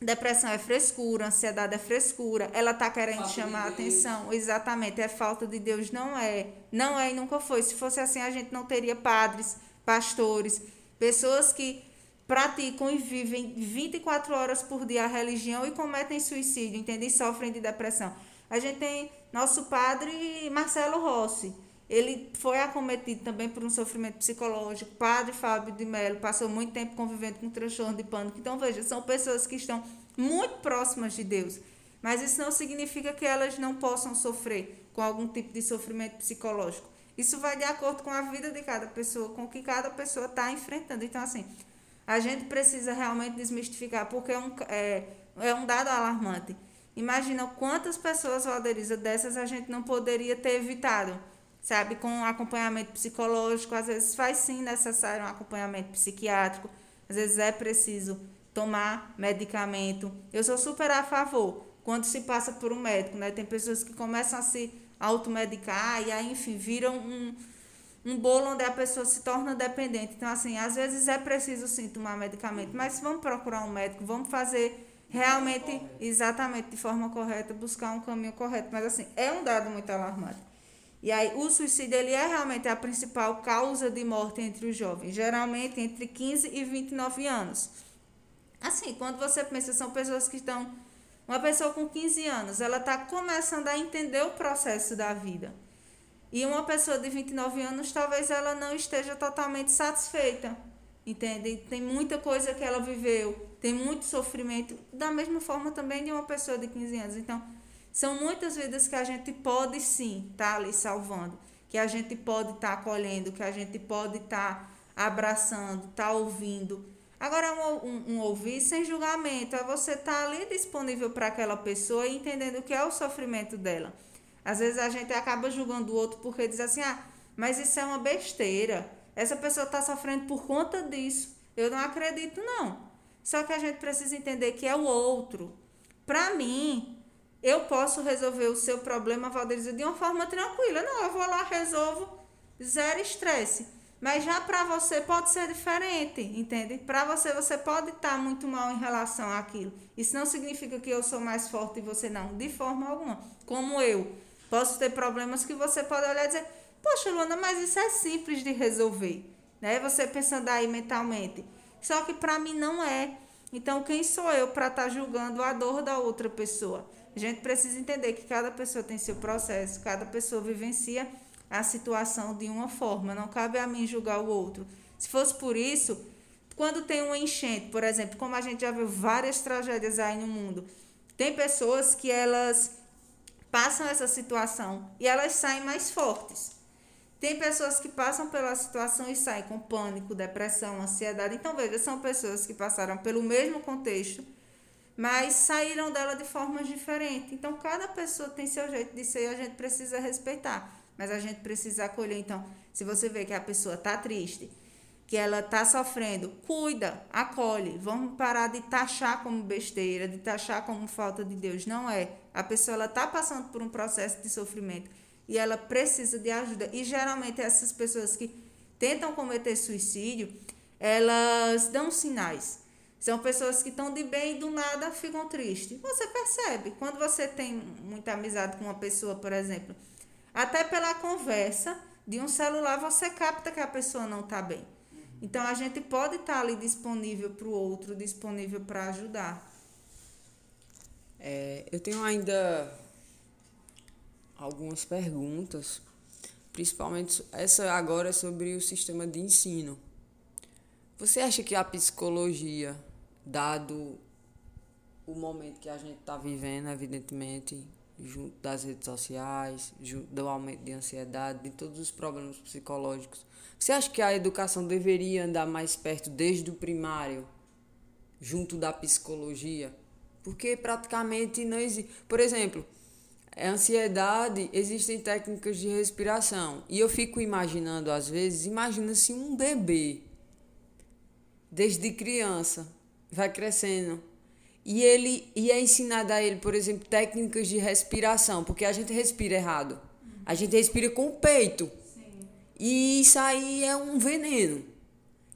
depressão é frescura, ansiedade é frescura, ela tá querendo falta chamar a atenção. Exatamente, é falta de Deus, não é. Não é e nunca foi. Se fosse assim, a gente não teria padres, pastores, pessoas que praticam e vivem 24 horas por dia a religião e cometem suicídio, entende? E sofrem de depressão. A gente tem nosso padre Marcelo Rossi. Ele foi acometido também por um sofrimento psicológico. Padre Fábio de Mello passou muito tempo convivendo com transtorno de pânico. Então, veja, são pessoas que estão muito próximas de Deus. Mas isso não significa que elas não possam sofrer com algum tipo de sofrimento psicológico. Isso vai de acordo com a vida de cada pessoa, com o que cada pessoa está enfrentando. Então, assim, a gente precisa realmente desmistificar, porque é um, é, é um dado alarmante. Imagina quantas pessoas, Valderiza, dessas a gente não poderia ter evitado, sabe? Com acompanhamento psicológico, às vezes faz sim necessário um acompanhamento psiquiátrico, às vezes é preciso tomar medicamento. Eu sou super a favor quando se passa por um médico, né? Tem pessoas que começam a se automedicar e aí, enfim, viram um um bolo onde a pessoa se torna dependente. Então, assim, às vezes é preciso sim tomar medicamento, mas vamos procurar um médico, vamos fazer realmente, exatamente de forma correta, buscar um caminho correto. Mas, assim, é um dado muito alarmante. E aí, o suicídio ele é realmente a principal causa de morte entre os jovens, geralmente entre 15 e 29 anos. Assim, quando você pensa, são pessoas que estão. Uma pessoa com 15 anos, ela está começando a entender o processo da vida. E uma pessoa de 29 anos, talvez ela não esteja totalmente satisfeita, entende? Tem muita coisa que ela viveu, tem muito sofrimento, da mesma forma também de uma pessoa de 15 anos. Então, são muitas vidas que a gente pode sim estar tá ali salvando, que a gente pode estar tá acolhendo, que a gente pode estar tá abraçando, estar tá ouvindo. Agora, um, um, um, ouvir sem julgamento, é você estar tá ali disponível para aquela pessoa e entendendo o que é o sofrimento dela. Às vezes a gente acaba julgando o outro porque diz assim: ah, mas isso é uma besteira. Essa pessoa está sofrendo por conta disso. Eu não acredito, não. Só que a gente precisa entender que é o outro. Para mim, eu posso resolver o seu problema, Valderiza, de uma forma tranquila. Não, eu vou lá, resolvo, zero estresse. Mas já para você pode ser diferente, entende? Para você, você pode estar tá muito mal em relação àquilo. Isso não significa que eu sou mais forte e você não, de forma alguma. Como eu Posso ter problemas que você pode olhar e dizer, poxa, Luana, mas isso é simples de resolver. Né? Você pensando aí mentalmente. Só que para mim não é. Então, quem sou eu para estar tá julgando a dor da outra pessoa? A gente precisa entender que cada pessoa tem seu processo, cada pessoa vivencia a situação de uma forma. Não cabe a mim julgar o outro. Se fosse por isso, quando tem uma enchente, por exemplo, como a gente já viu várias tragédias aí no mundo, tem pessoas que elas passam essa situação e elas saem mais fortes. Tem pessoas que passam pela situação e saem com pânico, depressão, ansiedade. Então, veja, são pessoas que passaram pelo mesmo contexto, mas saíram dela de formas diferentes. Então, cada pessoa tem seu jeito de ser e a gente precisa respeitar. Mas a gente precisa acolher. Então, se você vê que a pessoa está triste, que ela está sofrendo, cuida, acolhe. Vamos parar de taxar como besteira, de taxar como falta de Deus. Não é. A pessoa está passando por um processo de sofrimento e ela precisa de ajuda. E geralmente essas pessoas que tentam cometer suicídio, elas dão sinais. São pessoas que estão de bem e do nada ficam tristes. Você percebe. Quando você tem muita amizade com uma pessoa, por exemplo, até pela conversa de um celular, você capta que a pessoa não está bem. Então a gente pode estar ali disponível para o outro, disponível para ajudar. É, eu tenho ainda algumas perguntas, principalmente essa agora sobre o sistema de ensino. Você acha que a psicologia, dado o momento que a gente está vivendo, evidentemente, junto das redes sociais, junto do aumento de ansiedade, de todos os problemas psicológicos, você acha que a educação deveria andar mais perto desde o primário, junto da psicologia? Porque praticamente não existe. Por exemplo, ansiedade, existem técnicas de respiração. E eu fico imaginando, às vezes, imagina-se um bebê, desde criança, vai crescendo. E ele e é ensinado a ele, por exemplo, técnicas de respiração, porque a gente respira errado. A gente respira com o peito. Sim. E isso aí é um veneno.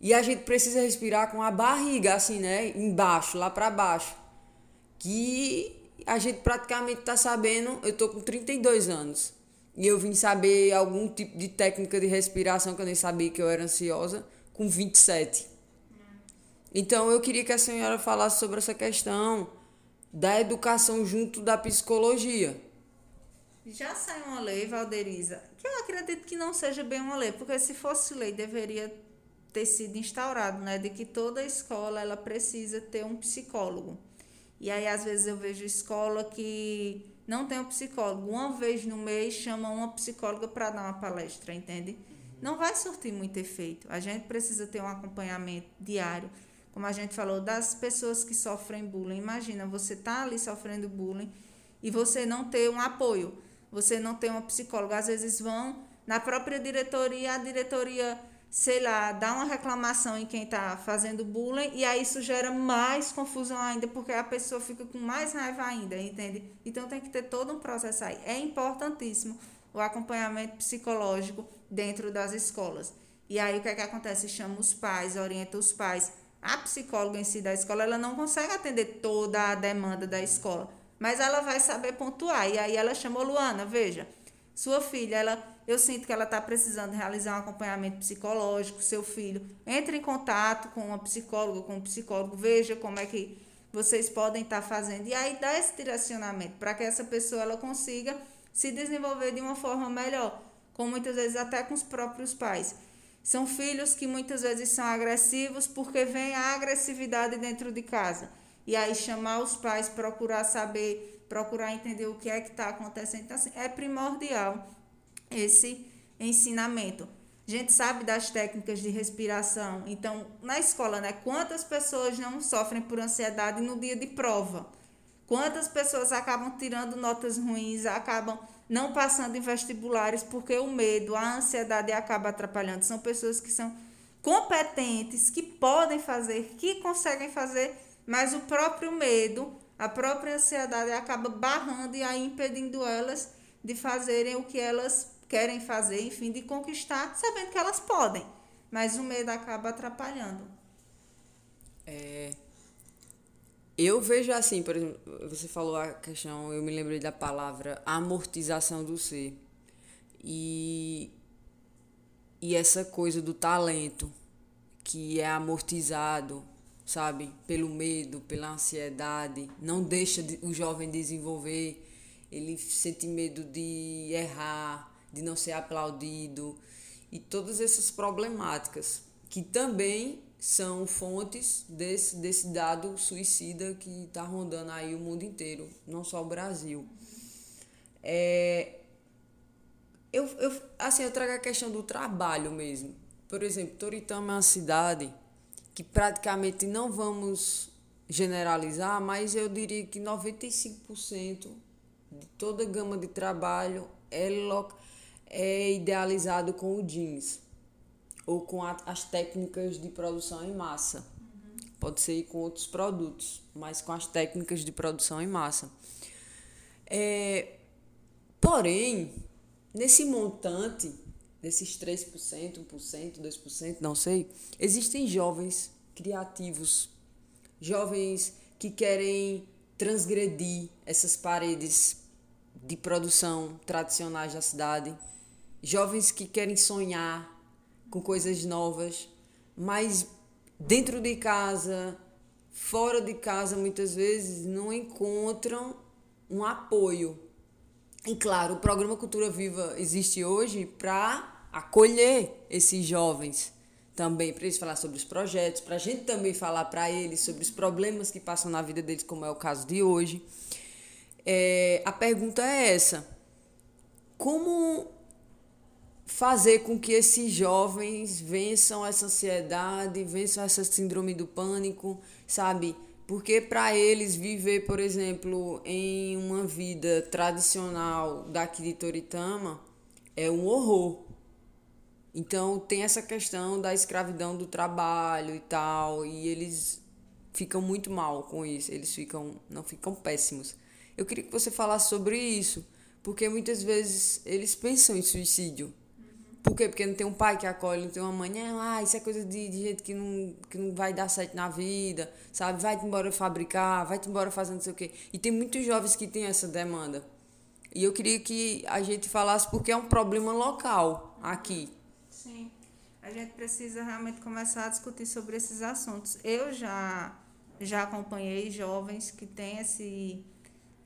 E a gente precisa respirar com a barriga, assim, né? Embaixo, lá para baixo. Que a gente praticamente está sabendo. Eu tô com 32 anos. E eu vim saber algum tipo de técnica de respiração que eu nem sabia que eu era ansiosa com 27. Então eu queria que a senhora falasse sobre essa questão da educação junto da psicologia. Já saiu uma lei, Valderiza, que eu acredito que não seja bem uma lei, porque se fosse lei deveria ter sido instaurado, né, de que toda escola ela precisa ter um psicólogo. E aí às vezes eu vejo escola que não tem um psicólogo, uma vez no mês chama uma psicóloga para dar uma palestra, entende? Não vai surtir muito efeito. A gente precisa ter um acompanhamento diário, como a gente falou, das pessoas que sofrem bullying. Imagina, você tá ali sofrendo bullying e você não ter um apoio, você não ter uma psicóloga. Às vezes vão na própria diretoria, a diretoria sei lá, dá uma reclamação em quem está fazendo bullying e aí isso gera mais confusão ainda, porque a pessoa fica com mais raiva ainda, entende? Então tem que ter todo um processo aí. É importantíssimo o acompanhamento psicológico dentro das escolas. E aí o que é que acontece? Chama os pais, orienta os pais. A psicóloga em si da escola, ela não consegue atender toda a demanda da escola, mas ela vai saber pontuar. E aí ela chamou Luana, veja, sua filha, ela eu sinto que ela está precisando realizar um acompanhamento psicológico, seu filho, entre em contato com uma psicóloga, com um psicólogo, veja como é que vocês podem estar tá fazendo e aí dá esse direcionamento para que essa pessoa ela consiga se desenvolver de uma forma melhor, com muitas vezes até com os próprios pais. São filhos que muitas vezes são agressivos porque vem a agressividade dentro de casa. E aí chamar os pais, procurar saber, procurar entender o que é que está acontecendo. Então, assim, é primordial esse ensinamento. A gente sabe das técnicas de respiração. Então, na escola, né, quantas pessoas não sofrem por ansiedade no dia de prova? Quantas pessoas acabam tirando notas ruins, acabam não passando em vestibulares porque o medo, a ansiedade acaba atrapalhando. São pessoas que são competentes, que podem fazer, que conseguem fazer, mas o próprio medo, a própria ansiedade acaba barrando e aí impedindo elas de fazerem o que elas querem fazer, enfim, de conquistar, sabendo que elas podem. Mas o medo acaba atrapalhando. É, eu vejo assim, por exemplo, você falou a questão, eu me lembrei da palavra amortização do ser. E, e essa coisa do talento que é amortizado, sabe, pelo medo, pela ansiedade, não deixa o jovem desenvolver, ele sente medo de errar, de não ser aplaudido e todas essas problemáticas que também são fontes desse, desse dado suicida que está rondando aí o mundo inteiro, não só o Brasil. É, eu, eu, assim, eu trago a questão do trabalho mesmo. Por exemplo, Toritama é uma cidade que praticamente não vamos generalizar, mas eu diria que 95% de toda a gama de trabalho é, é idealizado com o jeans ou com a, as técnicas de produção em massa. Uhum. Pode ser com outros produtos, mas com as técnicas de produção em massa. É, porém, nesse montante, desses 3%, 1%, 2%, não sei, existem jovens criativos, jovens que querem transgredir essas paredes de produção tradicionais da cidade jovens que querem sonhar com coisas novas, mas dentro de casa, fora de casa, muitas vezes não encontram um apoio. E claro, o programa Cultura Viva existe hoje para acolher esses jovens também, para eles falar sobre os projetos, para a gente também falar para eles sobre os problemas que passam na vida deles, como é o caso de hoje. É, a pergunta é essa: como fazer com que esses jovens vençam essa ansiedade, vençam essa síndrome do pânico, sabe? Porque para eles viver, por exemplo, em uma vida tradicional daqui de Toritama é um horror. Então tem essa questão da escravidão do trabalho e tal, e eles ficam muito mal com isso, eles ficam não ficam péssimos. Eu queria que você falasse sobre isso, porque muitas vezes eles pensam em suicídio. Porque não tem um pai que acolhe, não tem uma mãe, ah, isso é coisa de, de gente que não, que não vai dar certo na vida, sabe? Vai-te embora fabricar, vai-te embora fazer não sei o quê. E tem muitos jovens que têm essa demanda. E eu queria que a gente falasse porque é um problema local aqui. Sim. A gente precisa realmente começar a discutir sobre esses assuntos. Eu já, já acompanhei jovens que têm esse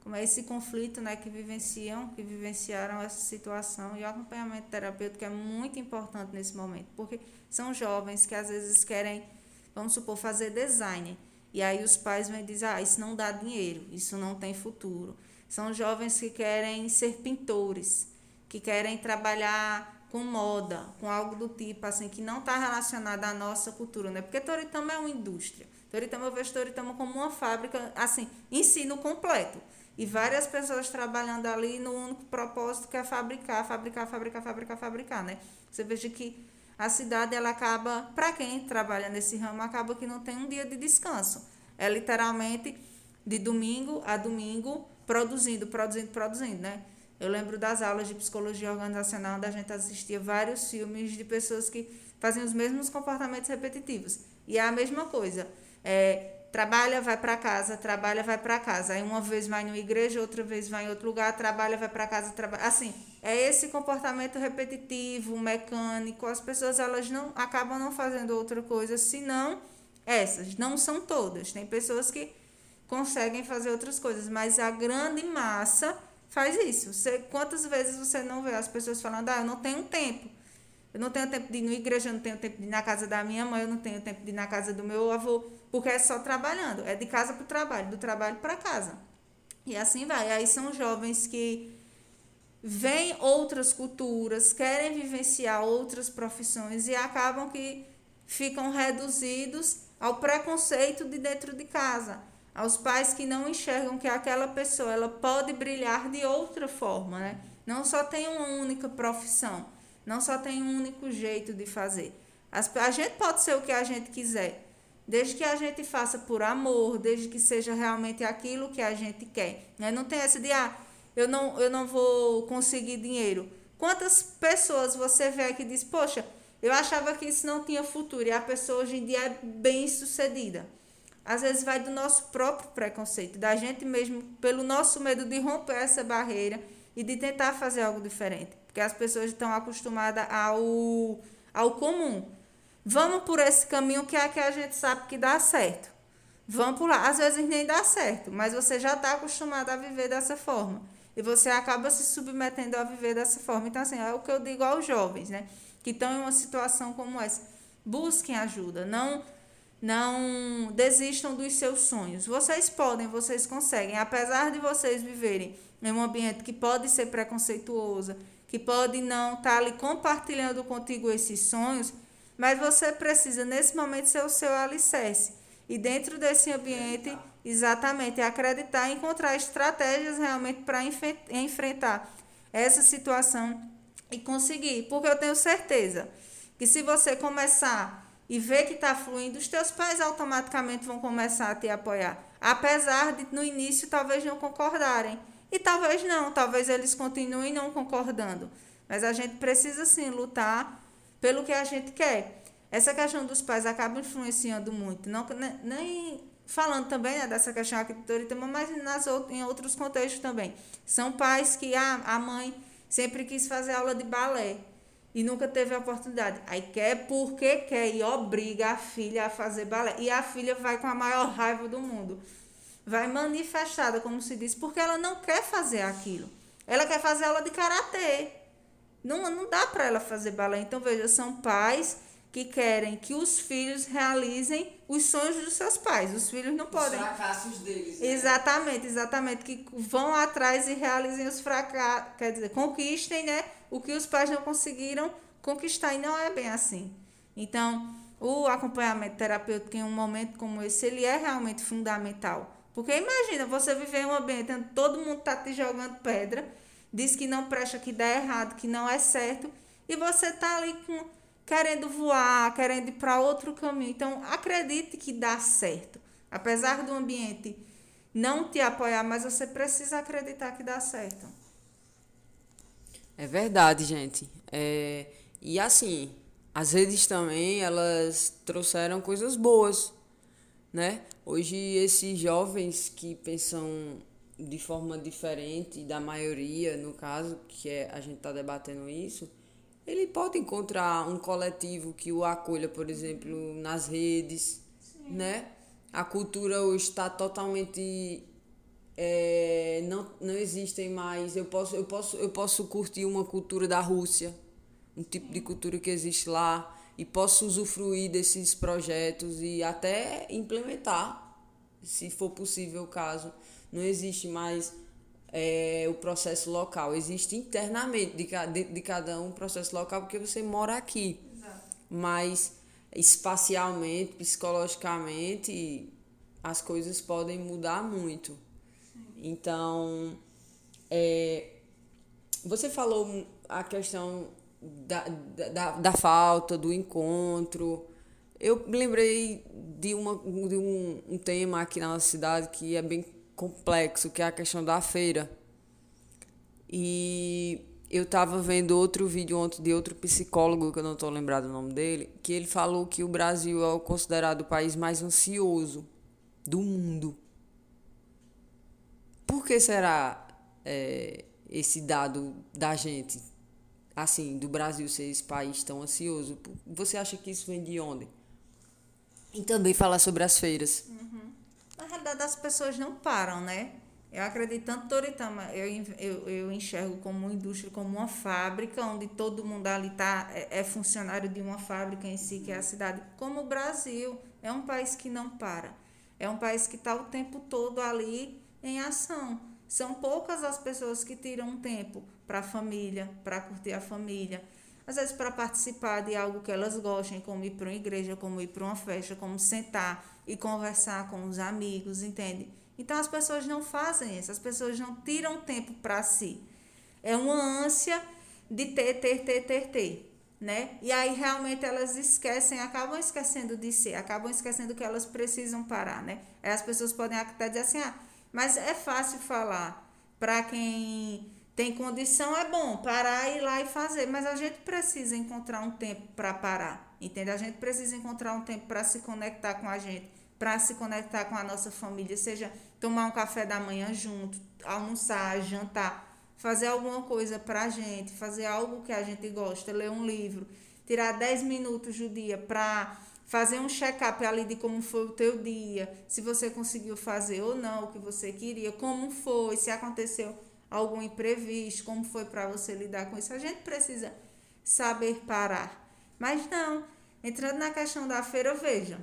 como é esse conflito né, que vivenciam, que vivenciaram essa situação e o acompanhamento terapêutico é muito importante nesse momento, porque são jovens que às vezes querem, vamos supor, fazer design. E aí os pais vêm dizer, ah, isso não dá dinheiro, isso não tem futuro. São jovens que querem ser pintores, que querem trabalhar com moda, com algo do tipo, assim, que não está relacionado à nossa cultura, né? Porque Toritama é uma indústria. Toritama, eu vejo Toritama como uma fábrica, assim, ensino completo e várias pessoas trabalhando ali no único propósito que é fabricar, fabricar, fabricar, fabricar, fabricar, né? Você veja que a cidade ela acaba, para quem trabalha nesse ramo, acaba que não tem um dia de descanso. É literalmente de domingo a domingo produzindo, produzindo, produzindo, né? Eu lembro das aulas de psicologia organizacional onde a gente assistia vários filmes de pessoas que faziam os mesmos comportamentos repetitivos. E é a mesma coisa. É, trabalha, vai para casa, trabalha, vai para casa. Aí uma vez vai numa igreja, outra vez vai em outro lugar, trabalha, vai para casa, trabalha. Assim, é esse comportamento repetitivo, mecânico. As pessoas elas não acabam não fazendo outra coisa senão essas. Não são todas. Tem pessoas que conseguem fazer outras coisas, mas a grande massa faz isso. Você, quantas vezes você não vê as pessoas falando: "Ah, eu não tenho tempo". Eu não tenho tempo de ir na igreja, eu não tenho tempo de ir na casa da minha mãe, eu não tenho tempo de ir na casa do meu avô, porque é só trabalhando, é de casa para o trabalho, do trabalho para casa. E assim vai. Aí são jovens que veem outras culturas, querem vivenciar outras profissões e acabam que ficam reduzidos ao preconceito de dentro de casa, aos pais que não enxergam que aquela pessoa ela pode brilhar de outra forma, né? Não só tem uma única profissão. Não só tem um único jeito de fazer. As, a gente pode ser o que a gente quiser, desde que a gente faça por amor, desde que seja realmente aquilo que a gente quer. Né? Não tem essa de, ah, eu não, eu não vou conseguir dinheiro. Quantas pessoas você vê que diz, poxa, eu achava que isso não tinha futuro, e a pessoa hoje em dia é bem sucedida. Às vezes vai do nosso próprio preconceito, da gente mesmo, pelo nosso medo de romper essa barreira e de tentar fazer algo diferente. Porque as pessoas estão acostumadas ao, ao comum. Vamos por esse caminho que é que a gente sabe que dá certo. Vamos por lá. Às vezes nem dá certo, mas você já está acostumado a viver dessa forma. E você acaba se submetendo a viver dessa forma. Então, assim, é o que eu digo aos jovens, né? Que estão em uma situação como essa. Busquem ajuda. Não não desistam dos seus sonhos. Vocês podem, vocês conseguem. Apesar de vocês viverem em um ambiente que pode ser preconceituoso, que pode não estar tá ali compartilhando contigo esses sonhos, mas você precisa, nesse momento, ser o seu alicerce. E dentro desse ambiente, exatamente, acreditar e encontrar estratégias realmente para enfrentar essa situação e conseguir. Porque eu tenho certeza que se você começar e ver que está fluindo, os teus pais automaticamente vão começar a te apoiar. Apesar de no início talvez não concordarem. E talvez não, talvez eles continuem não concordando. Mas a gente precisa sim lutar pelo que a gente quer. Essa questão dos pais acaba influenciando muito. Não, nem falando também né, dessa questão aqui do Toritama, mas nas, em outros contextos também. São pais que a, a mãe sempre quis fazer aula de balé e nunca teve a oportunidade. Aí quer porque quer e obriga a filha a fazer balé. E a filha vai com a maior raiva do mundo vai manifestada, como se diz, porque ela não quer fazer aquilo. Ela quer fazer aula de karatê. Não, não dá para ela fazer balé. Então, veja, são pais que querem que os filhos realizem os sonhos dos seus pais. Os filhos não podem. Os fracassos deles. Né? Exatamente, exatamente. Que vão atrás e realizem os fracassos. Quer dizer, conquistem né, o que os pais não conseguiram conquistar. E não é bem assim. Então, o acompanhamento terapêutico em um momento como esse, ele é realmente fundamental. Porque imagina, você viver em um ambiente onde todo mundo está te jogando pedra, diz que não presta, que dá errado, que não é certo, e você está ali com, querendo voar, querendo ir para outro caminho. Então, acredite que dá certo. Apesar do ambiente não te apoiar, mas você precisa acreditar que dá certo. É verdade, gente. É, e assim, as redes também, elas trouxeram coisas boas, né? Hoje, esses jovens que pensam de forma diferente da maioria, no caso, que é, a gente está debatendo isso, ele pode encontrar um coletivo que o acolha, por exemplo, nas redes, Sim. né? A cultura hoje está totalmente é, não, não existem mais. Eu posso, eu, posso, eu posso curtir uma cultura da Rússia, um tipo de cultura que existe lá, e posso usufruir desses projetos e até implementar, se for possível o caso. Não existe mais é, o processo local, existe internamente de, de, de cada um o processo local, porque você mora aqui. Exato. Mas espacialmente, psicologicamente, as coisas podem mudar muito. Então, é, você falou a questão da, da, da falta, do encontro. Eu lembrei de, uma, de um, um tema aqui na nossa cidade que é bem complexo, que é a questão da feira. E eu estava vendo outro vídeo ontem de outro psicólogo, que eu não estou lembrado o nome dele, que ele falou que o Brasil é o considerado o país mais ansioso do mundo. Por que será é, esse dado da gente, assim, do Brasil ser esse país tão ansioso? Você acha que isso vem de onde? E também falar sobre as feiras. Uhum. Na realidade, as pessoas não param, né? Eu acredito tanto Toritama, eu, eu, eu enxergo como uma indústria, como uma fábrica, onde todo mundo ali tá, é, é funcionário de uma fábrica em si, que é a cidade. Como o Brasil, é um país que não para. É um país que está o tempo todo ali em ação. São poucas as pessoas que tiram um tempo para a família, para curtir a família. Às vezes para participar de algo que elas gostem, como ir para uma igreja, como ir para uma festa, como sentar e conversar com os amigos, entende? Então as pessoas não fazem isso, as pessoas não tiram tempo para si. É uma ânsia de ter, ter, ter, ter, ter. Né? E aí realmente elas esquecem, acabam esquecendo de ser, acabam esquecendo que elas precisam parar, né? Aí as pessoas podem até dizer assim, ah, mas é fácil falar. Para quem tem condição, é bom parar, ir lá e fazer. Mas a gente precisa encontrar um tempo para parar. Entende? A gente precisa encontrar um tempo para se conectar com a gente, para se conectar com a nossa família, seja tomar um café da manhã junto, almoçar, jantar, fazer alguma coisa para a gente, fazer algo que a gente gosta, ler um livro, tirar 10 minutos do dia para fazer um check-up ali de como foi o teu dia, se você conseguiu fazer ou não o que você queria, como foi, se aconteceu algum imprevisto, como foi para você lidar com isso. A gente precisa saber parar. Mas não, entrando na questão da feira, veja,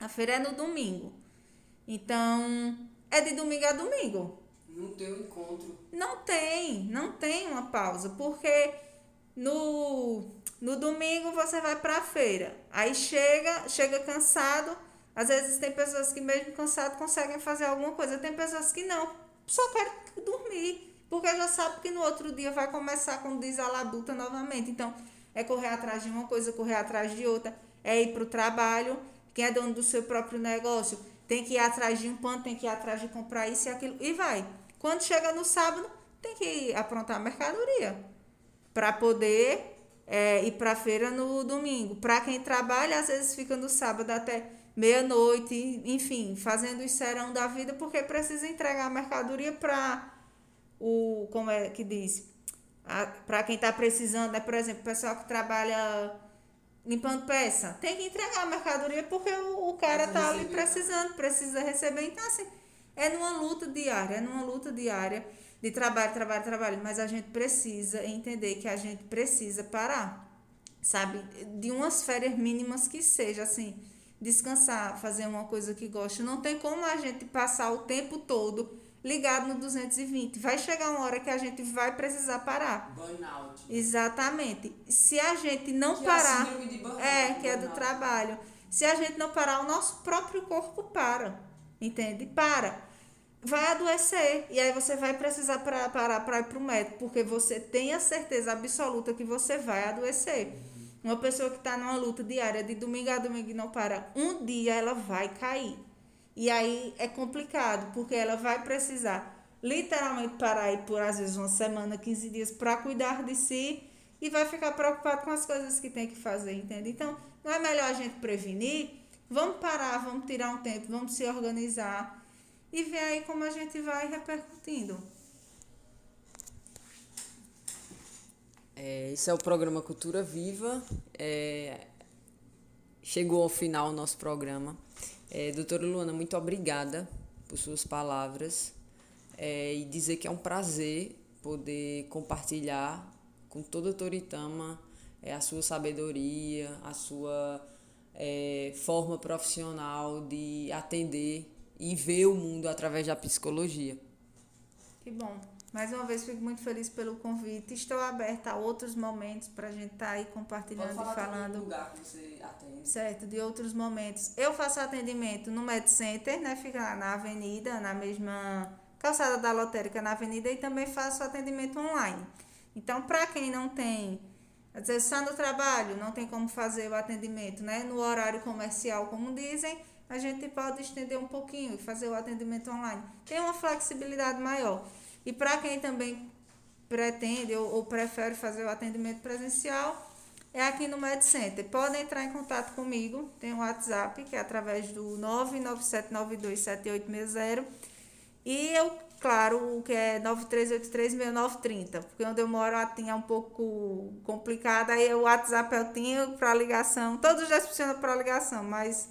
a feira é no domingo. Então, é de domingo a domingo. Não tem um encontro. Não tem, não tem uma pausa, porque no no domingo você vai para a feira. Aí chega, chega cansado. Às vezes tem pessoas que mesmo cansado conseguem fazer alguma coisa. Tem pessoas que não, só querem dormir, porque já sabe que no outro dia vai começar, como diz a labuta novamente. Então, é correr atrás de uma coisa, correr atrás de outra, é ir para o trabalho. Quem é dono do seu próprio negócio tem que ir atrás de um pano, tem que ir atrás de comprar isso e aquilo, e vai. Quando chega no sábado, tem que aprontar a mercadoria para poder é, ir para a feira no domingo. Para quem trabalha, às vezes fica no sábado até meia-noite, enfim, fazendo o serão da vida, porque precisa entregar a mercadoria para o, como é que diz? Para quem está precisando, né? por exemplo, o pessoal que trabalha limpando peça, tem que entregar a mercadoria porque o, o cara está ali precisando, precisa receber. Então, assim, é numa luta diária, é numa luta diária de trabalho, trabalho, trabalho, mas a gente precisa entender que a gente precisa parar, sabe? De umas férias mínimas que seja, assim, descansar, fazer uma coisa que gosta. Não tem como a gente passar o tempo todo ligado no 220. Vai chegar uma hora que a gente vai precisar parar. Burnout. Exatamente. Se a gente não Que é parar. de burnout, é, que é do trabalho. Se a gente não parar, o nosso próprio corpo para. Entende? Para. Vai adoecer. E aí você vai precisar pra- parar para ir para o médico, porque você tem a certeza absoluta que você vai adoecer. Uma pessoa que está numa luta diária de domingo a domingo e não para, um dia ela vai cair. E aí é complicado, porque ela vai precisar literalmente parar aí por às vezes uma semana, 15 dias para cuidar de si e vai ficar preocupado com as coisas que tem que fazer, entende? Então, não é melhor a gente prevenir? Vamos parar, vamos tirar um tempo, vamos se organizar e ver aí como a gente vai repercutindo. É, esse é o programa Cultura Viva. É, chegou ao final o nosso programa. É, doutora Luana, muito obrigada por suas palavras é, e dizer que é um prazer poder compartilhar com toda a Toritama é, a sua sabedoria, a sua é, forma profissional de atender e ver o mundo através da psicologia. Que bom. Mais uma vez fico muito feliz pelo convite. Estou aberta a outros momentos para a gente estar aí compartilhando e falando. lugar que você atende. Certo, de outros momentos. Eu faço atendimento no Med Center, né? Fica lá na avenida, na mesma calçada da lotérica na avenida, e também faço atendimento online. Então, para quem não tem, às vezes está no trabalho, não tem como fazer o atendimento, né? No horário comercial, como dizem, a gente pode estender um pouquinho e fazer o atendimento online. Tem uma flexibilidade maior. E para quem também pretende ou, ou prefere fazer o atendimento presencial, é aqui no Med Center. Podem entrar em contato comigo, tem o WhatsApp, que é através do 997927860. E eu, claro, o que é 93836930, porque onde eu moro a TIM é um pouco complicada, aí o WhatsApp eu tinha para ligação, todos já funcionam para ligação, mas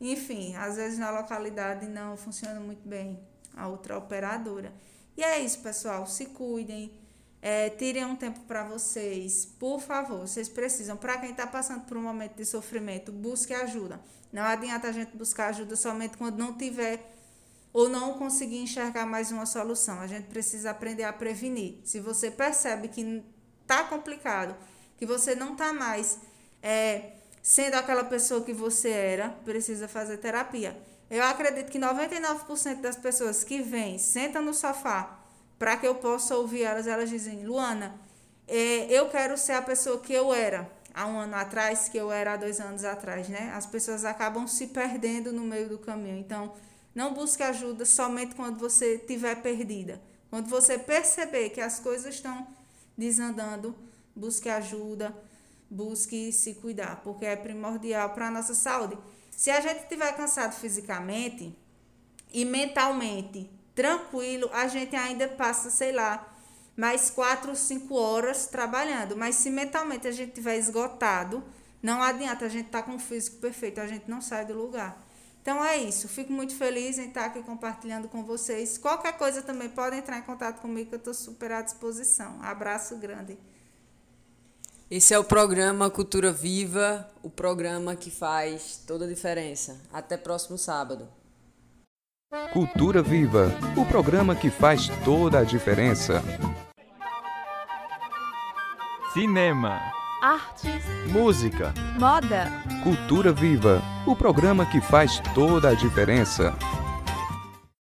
enfim, às vezes na localidade não funciona muito bem a outra operadora. E é isso, pessoal, se cuidem, é, tirem um tempo para vocês, por favor, vocês precisam. Para quem está passando por um momento de sofrimento, busque ajuda. Não adianta a gente buscar ajuda somente quando não tiver ou não conseguir enxergar mais uma solução. A gente precisa aprender a prevenir. Se você percebe que está complicado, que você não está mais é, sendo aquela pessoa que você era, precisa fazer terapia. Eu acredito que 99% das pessoas que vêm, sentam no sofá para que eu possa ouvir elas, elas dizem: Luana, é, eu quero ser a pessoa que eu era há um ano atrás, que eu era há dois anos atrás, né? As pessoas acabam se perdendo no meio do caminho. Então, não busque ajuda somente quando você estiver perdida. Quando você perceber que as coisas estão desandando, busque ajuda, busque se cuidar, porque é primordial para a nossa saúde. Se a gente estiver cansado fisicamente e mentalmente tranquilo, a gente ainda passa, sei lá, mais quatro cinco horas trabalhando. Mas se mentalmente a gente estiver esgotado, não adianta a gente estar com o físico perfeito, a gente não sai do lugar. Então é isso. Fico muito feliz em estar aqui compartilhando com vocês. Qualquer coisa também pode entrar em contato comigo, que eu estou super à disposição. Abraço grande. Esse é o programa Cultura Viva, o programa que faz toda a diferença. Até próximo sábado. Cultura Viva, o programa que faz toda a diferença. Cinema. artes, Música. moda. Cultura Viva, o programa que faz toda a diferença.